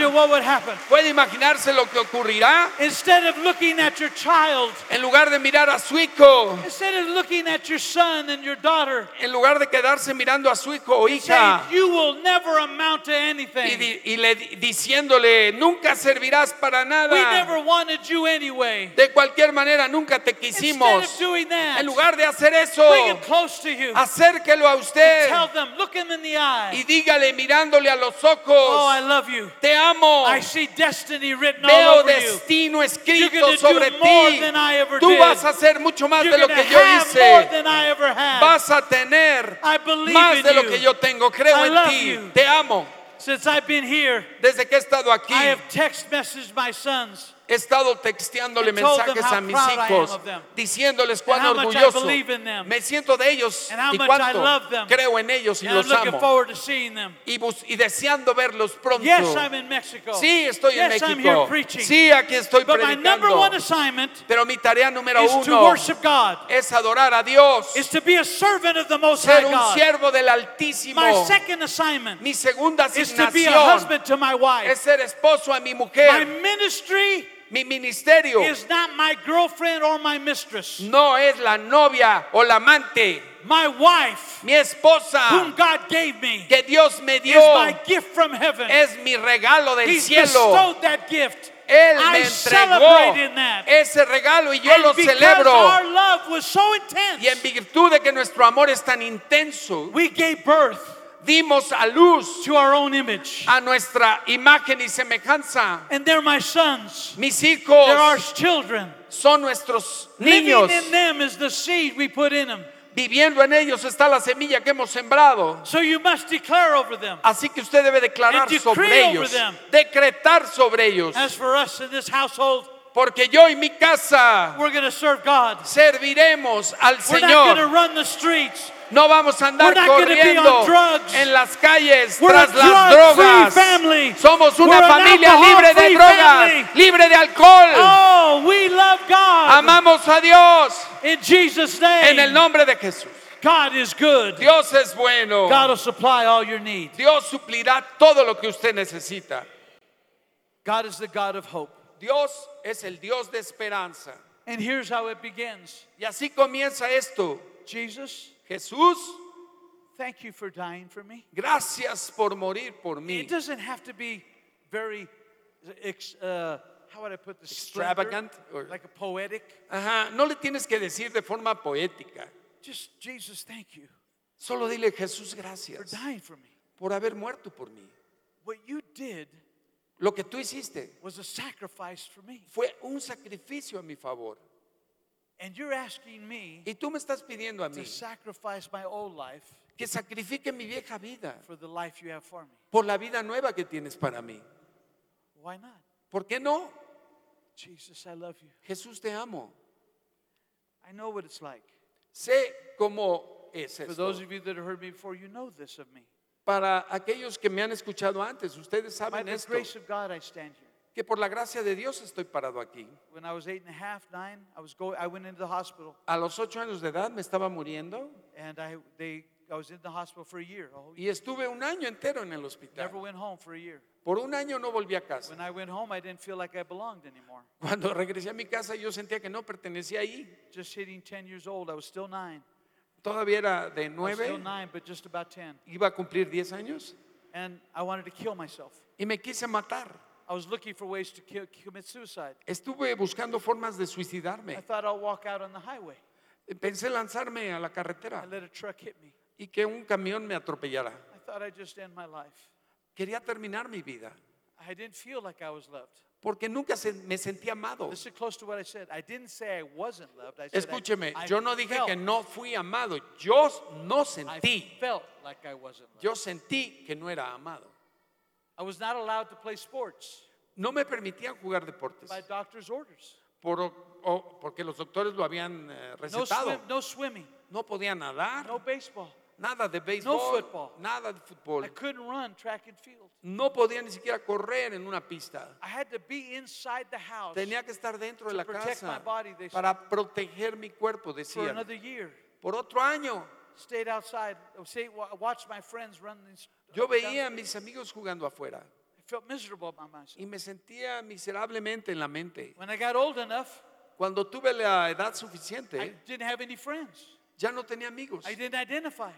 puede imaginarse lo que ocurrirá Instead of looking at your child, en lugar de mirar a su hijo, instead of looking at your son and your daughter, en lugar de quedarse mirando a su hijo o saying, hija You will never amount to y, anything. y le di- diciéndole, nunca servirás para We nada. never wanted you anyway. De cualquier manera, nunca te Instead quisimos. of doing that, En lugar de hacer bring eso, him close to you. acérquelo a usted Tell them, look him in the eye. y dígale mirándole a los Oh, I love you. te amo. I see destiny written all Veo over you. destino You're escrito sobre ti. Tú vas a hacer mucho más You're de lo que yo hice. than I ever had. Vas a tener más de lo you. que yo tengo. Creo I en ti. you. Te amo. Since I've been here, Desde que he estado aquí, I have text messaged my sons. He estado texteándole mensajes a mis hijos, diciéndoles cuán orgulloso me siento de ellos y cuánto creo en ellos y los looking amo. forward to seeing them. Y, y deseando verlos pronto. Sí, estoy en México. preaching. Sí, aquí estoy but my number one predicando. assignment Pero mi tarea número uno worship God. es adorar a Dios, ser un siervo del Altísimo. My second assignment Mi segunda is to be a asignación husband to my wife. es ser esposo a mi My mujer. Mi ministerio is not my girlfriend or my mistress. no es la novia o la amante. My wife, Mi esposa whom God gave me, que Dios me is dio my gift from heaven. es mi regalo del He's cielo. bestowed that gift. Él I me entregó ese regalo y yo and lo celebro. our love was so Y en intense, virtud de que nuestro amor es tan intenso, we gave birth dimos a luz to our own image. a nuestra imagen y semejanza. And they're my sons. Mis They're our hijos children. son nuestros Living niños. in them is the seed we put in them. Viviendo en ellos está la semilla que hemos sembrado. So you must declare over them. Así que usted debe declarar sobre ellos, decretar sobre ellos. As for us in this household, Porque yo y mi casa serviremos al Señor. No vamos a andar corriendo en las calles tras las drogas. Somos una familia libre de drogas, libre de alcohol. Oh, we love God. Amamos a Dios In Jesus' en el nombre de Jesús. God is good. Dios es bueno. God will supply all your needs. Dios suplirá todo lo que usted necesita. God is the God of hope. Dios es el Dios de esperanza. And here's how it begins Y así comienza esto. Jesus, Jesús, thank you for dying for me. gracias por morir por mí. It doesn't have to be very, ex- uh, how would I put this? Extravagant or- Like a poetic. Ajá, no le tienes que decir de forma poética. Just, Jesus, thank you Solo dile Jesús for gracias dying for me. por haber muerto por mí. What you did Lo que tú hiciste was a sacrifice for me. fue un sacrificio a mi favor. And you're asking me Y tú me estás pidiendo a mí to sacrifice my old life que sacrifique mi vieja vida for the life you have for me. por la vida nueva que tienes para mí. Why not? ¿Por qué no? Jesus, I love you. Jesús te amo. I know what it's like. Sé cómo es For esto. those of you that have heard me before, you know this of me. Para aquellos que me han escuchado antes, ustedes By saben the esto, grace of God, I stand here. que por la gracia de Dios estoy parado aquí. When I was eight and a half, nine, I was going. I went into the hospital, A los ocho años de edad me estaba muriendo and I they I was in the hospital for a year. a whole year. y estuve un año entero en el Never hospital. went home for a year. Por un año no volví a casa. When I went home, I didn't feel like I belonged anymore. Cuando regresé a mi casa yo sentía que no pertenecía ahí. Just hitting 10 years old, I was still nine. Todavía era de I nueve, nine, but just about 10. iba a cumplir diez años And I wanted to kill myself. y me quise matar. I was looking for ways to kill, commit suicide. Estuve buscando formas de I suicidarme. thought I'll walk out on the highway Pensé lanzarme a la carretera and let a truck hit me. y que un camión me atropellara. I thought I'd just end my life. Quería terminar mi vida I didn't feel like I was loved. Porque nunca se- me sentí amado. Escúcheme, yo no dije que no fui amado, yo no sentí, yo sentí que no era amado. I was not allowed to play sports No me permitían jugar deportes by doctor's orders. por- o- porque los doctores lo habían eh, No, recetado. no podía nadar, no baseball. Nada de No béisbol, football. nada de I fútbol. couldn't run track and field. No podía ni siquiera correr en una pista. I had to be inside the house Tenía que estar dentro de la protect my casa body, they para proteger mi cuerpo, for another year. Por otro año, Stayed outside, stayed, watched my friends run these. yo veía a mis amigos jugando afuera I felt miserable about myself. y me sentía miserablemente en la mente. When I got old enough, Cuando tuve la edad I suficiente, didn't have any friends. Ya no tenía amigos. I didn't identify.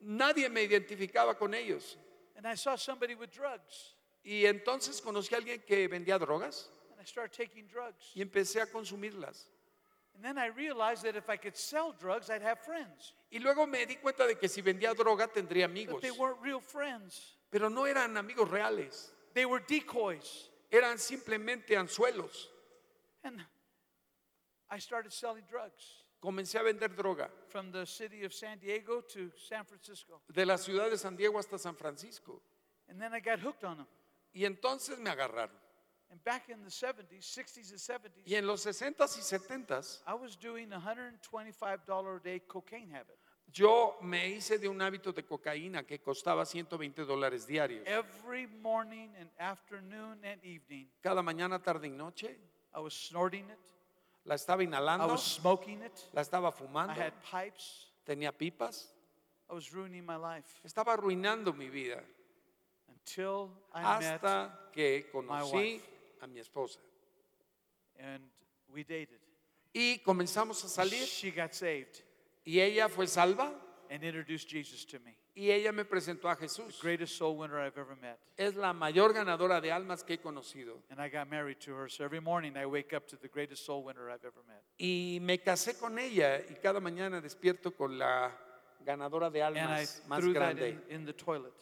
Nadie me identificaba con ellos. And I saw somebody with drugs. Y entonces conocí a alguien que vendía drogas And I started taking drugs. y empecé a consumirlas. And then I realized that if I could sell drugs, I'd have friends. Y luego me di cuenta de que si vendía droga tendría But amigos. they weren't real friends. Pero no eran amigos reales. They were decoys. Eran simplemente anzuelos. And I started selling drugs Comencé a vender droga from the city of San Diego to San Francisco. de la ciudad de San Diego hasta San Francisco. And then I got hooked on them. Y entonces me agarraron. And back in the 70s, 60s and 70s, Y en los 60s y 70s I was doing a $125 a day cocaine habit. yo me hice de un hábito de cocaína que costaba 120 dólares diarios. Every morning and afternoon and evening, Cada mañana, tarde y noche I was snorting it, la estaba I inhalando, was smoking it, la estaba I fumando, had pipes, tenía pipas. I was ruining my life Estaba arruinando mi vida until I met hasta que conocí wife. a mi esposa. and we dated. Y comenzamos a salir She got saved y ella fue salva and introduced Jesus to me. Y ella me presentó a Jesús. Greatest soul winner I've ever met. Es la mayor ganadora de almas que he conocido. And I got married to her. So every morning I wake up to the greatest soul winner I've ever met. Y me casé con ella y cada mañana despierto con la ganadora de And I almas más that grande. in, in the toilet.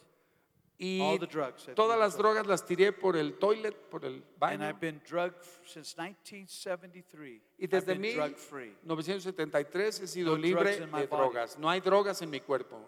Y all the drugs todas las the drogas las tiré por el toilet, por el And baño. I've been drug since 1973. Y I've desde been drug free. 1973 he sido No libre de body. drogas. No hay drogas en mi cuerpo.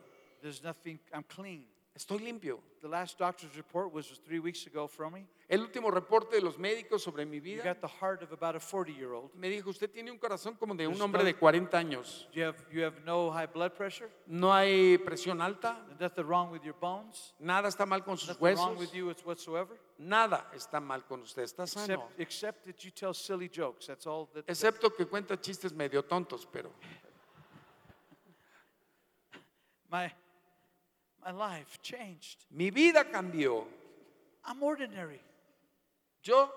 There's nothing, I'm clean. Estoy limpio. The last doctor's report was three weeks ago from me. El último reporte de los médicos sobre mi You vida got the heart of about a 40 year old. me dijo, usted tiene un corazón como de un hombre de 40 años. You have, you have no high blood pressure. No hay presión alta, There's nothing wrong with your bones. nada está mal con sus Nothing wrong huesos, with you whatsoever. nada está mal con usted, está sano. Except, except that you tell silly jokes. That's all that. Excepto que cuenta chistes medio tontos, pero my, my life changed. mi vida cambió. I'm ordinary. Yo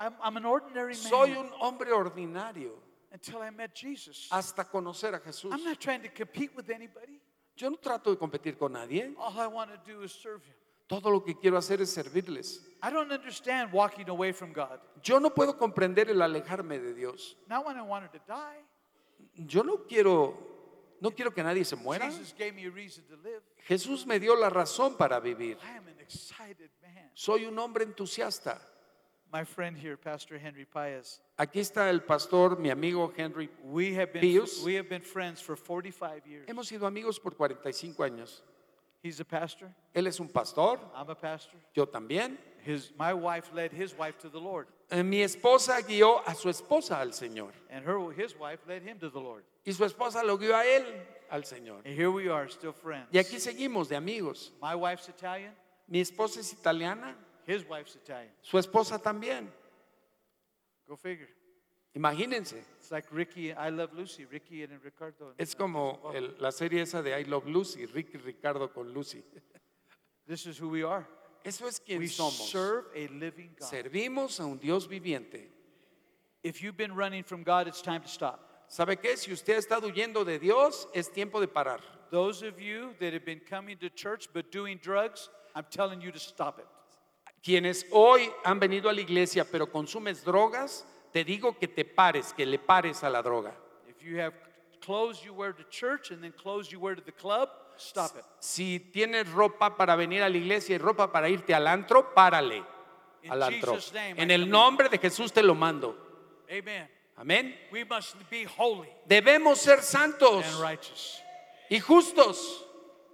I'm, I'm an ordinary man soy un hombre ordinario until I met Jesus. hasta conocer a Jesús. I'm not trying to compete with anybody. Yo no trato de competir con nadie. All I want to do is serve Him. Todo lo que quiero hacer es servirles. I don't understand walking away from God. Yo no puedo comprender el alejarme de Dios. Not when I wanted to die. Yo no quiero, no quiero que nadie se muera. Jesús me dio la razón para vivir. Soy un hombre entusiasta. my friend here, Pastor Henry Paez. Aquí está el pastor, mi amigo Henry. Pius. we have been friends for 45 years. Hemos sido amigos por 45 años. He's a pastor. Él es un pastor. yo también. Eh, Mi esposa guió a su esposa al Señor and her his wife led him to the Lord. y su esposa lo guió a él al Señor. And here we are, still friends. Y aquí seguimos de amigos. My wife's Italian. Mi esposa es italiana, His wife's Italian. su esposa también. Go figure. Imagínense, It's like Ricky. I love Lucy. Ricky and Ricardo. es como el- la serie esa de I Love Lucy, Ricky Ricardo con Lucy. This is who we are. Eso es quien We somos. serve a living God. Servimos a un Dios viviente. If you've been running from God, it's time to stop. ¿Sabe qué? Si usted ha estado huyendo de Dios, es tiempo de parar. Those of you that have been coming to church but doing drugs, I'm telling you to stop it. Quienes hoy han venido a la iglesia pero consumes drogas, te digo que te pares, que le pares a la droga. If you have clothes you wear to church and then clothes you wear to the club, stop it. Si tienes ropa para venir a la iglesia y ropa para irte al antro, párale In al antro. Jesus' name, I En el command. nombre de Jesús te lo mando. Amen. Amén. We must be holy Debemos ser santos and righteous. y justos.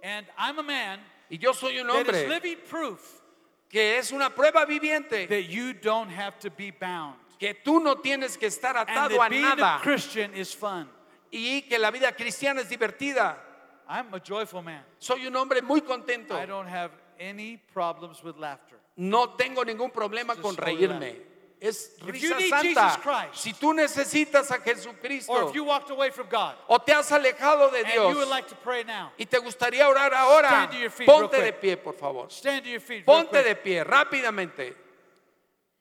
And I'm a man Y yo soy un that is hombre living proof que es una prueba viviente, that you don't have to be bound. que tú no tienes que estar And atado that a being a nada Christian is fun. y que la vida cristiana es divertida. I'm a joyful man. Soy un hombre muy contento. I don't have any problems with laughter. No tengo ningún problema con reírme. Es If risa you need santa. Jesus Christ, si tú necesitas a Or Jesucristo if you walked away from God o te has alejado de and you would Dios like to pray now, y te gustaría orar ahora, Stand to your feet real ponte de pie, por favor. stand to your feet. real Ponte quick. de pie rápidamente.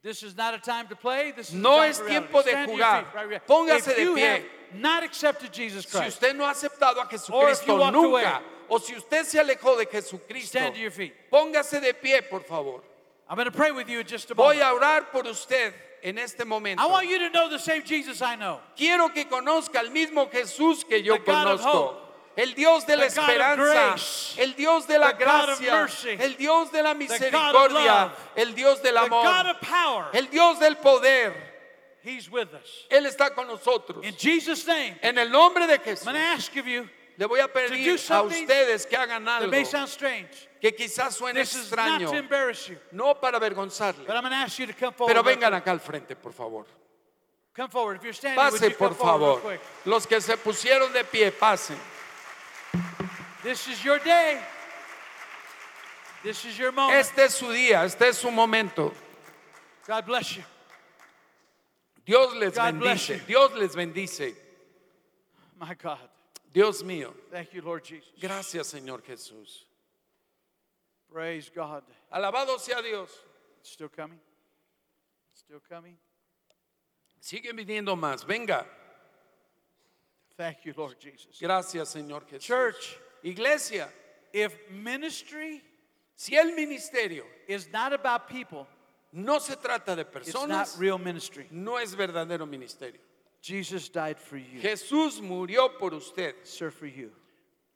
No time es tiempo de jugar. Póngase de pie. have not accepted Jesus Si usted no ha aceptado a Jesucristo nunca, o si usted se alejó de Jesucristo, stand to your feet. póngase de pie, por favor. I'm going to pray with you in just a Voy a orar por usted en este momento. I want you to know the same Jesus I know. Quiero que conozca al mismo Jesús que yo conozco. El Dios de la esperanza, el Dios de la gracia, el Dios de la misericordia, el Dios del amor, el Dios del poder. He's with us. Él está con nosotros. In Jesus' name, En el nombre de Jesús, I'm going to ask of you, le voy a pedir a ustedes que hagan algo may sound strange. que quizás suene extraño, no para avergonzarle, but I'm going to ask you to come forward. pero vengan acá al frente, por favor. Come forward. If you're standing, would Pase, por favor. Los que se pusieron de pie, pasen. This is your day. This is your moment. Este es su día, este es su momento. God bless you. Dios les God bendice. Dios les bendice. My God. Dios mío, Thank you, Lord Jesus. gracias Señor Jesús. Praise God. Alabado sea Dios. It's still coming. It's still coming. Siguen viniendo más, venga. Thank you, Lord Jesus. Gracias Señor Jesús. Church. Iglesia, If ministry si el ministerio is not about people, no se trata de it's not personas, real ministry. no es verdadero ministerio. Jesus died for you. Jesús murió por usted, Sir, for you.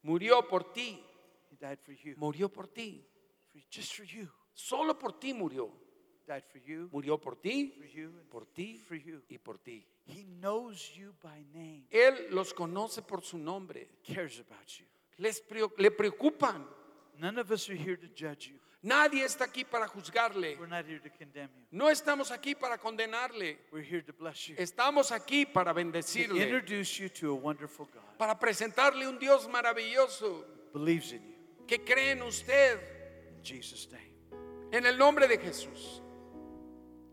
murió por ti, He died for you. murió por ti, For- just for you. solo por ti murió. Died for you. Murió por ti, For you. por ti For you. y por ti. He knows you by name. Él los conoce por su nombre. Cares about you. Les le preocupan. None of us are here to judge you. Nadie está aquí para juzgarle. We're not here to condemn you. No estamos aquí para condenarle. We're here to bless you. Estamos aquí para To bendecirle, introduce you to a wonderful God. para presentarle un Dios maravilloso Believes in you. que cree en usted. In Jesus' name. En el nombre de Jesús.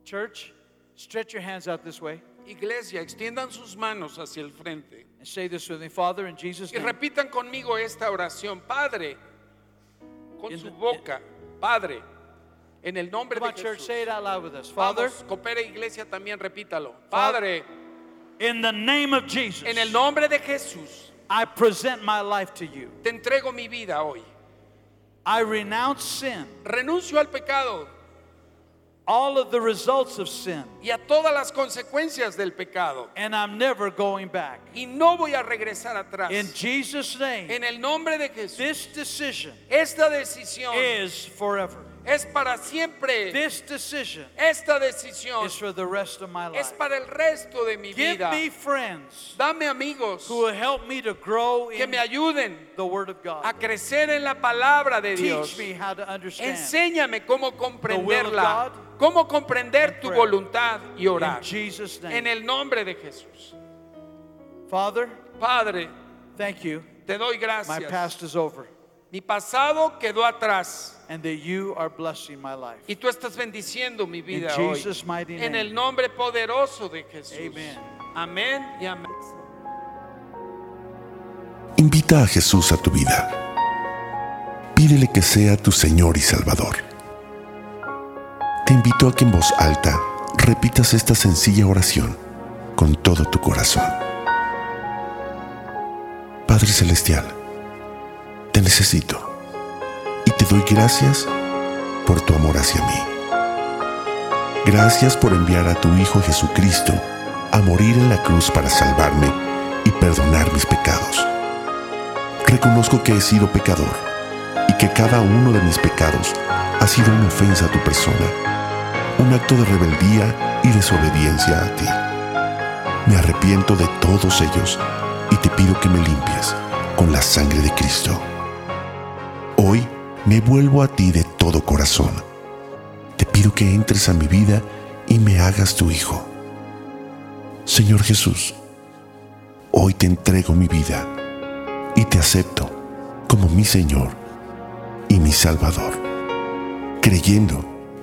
Church, stretch your hands out this way Iglesia, extiendan sus manos hacia el frente say this with me. Father, in Jesus' y name. repitan conmigo esta oración. Padre, con In su the- boca, Padre, en el nombre Come de on, church, Jesús. say it out loud with us. Father, Vamos, coopere iglesia también, repítalo. Padre, in the name of Jesus, en el nombre de Jesús, I present my life to you. te entrego mi vida hoy. I renounce sin, Renuncio al pecado all of the results of sin, y a todas las consecuencias del pecado. and I'm never going back. Y no voy a regresar atrás. In Jesus' name, En el nombre de Jesús, this decision esta decisión is forever. es para siempre. This decision Esta decisión is for the rest of my es life. para el resto de mi Give vida. me friends Dame amigos who will help me to grow que in me ayuden the Word of God. a crecer en la palabra de Dios. Teach me how to understand. Enséñame cómo comprenderla, God cómo comprender tu voluntad y orar. In Jesus' En el nombre de Jesús. Father, Padre, thank you. te doy My gracias. past is over Mi pasado quedó atrás and that you are blessing my life. y tú estás bendiciendo mi vida In hoy. Jesus' mighty En el nombre poderoso de Jesús. Amen. Amén y amén. Invita a Jesús a tu vida. Pídele que sea tu Señor y Salvador. Te invito a que en voz alta repitas esta sencilla oración con todo tu corazón. Padre Celestial, te necesito y te doy gracias por tu amor hacia mí. Gracias por enviar a tu Hijo Jesucristo a morir en la cruz para salvarme y perdonar mis pecados. Reconozco que he sido pecador y que cada uno de mis pecados ha sido una ofensa a tu persona, un acto de rebeldía y desobediencia a ti. Me arrepiento de todos ellos y te pido que me limpies con la sangre de Cristo. Hoy me vuelvo a ti de todo corazón. Te pido que entres a mi vida y me hagas tu hijo. Señor Jesús, hoy te entrego mi vida y te acepto como mi Señor y mi Salvador, creyendo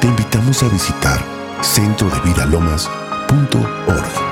te invitamos a visitar centrodevidalomas.org.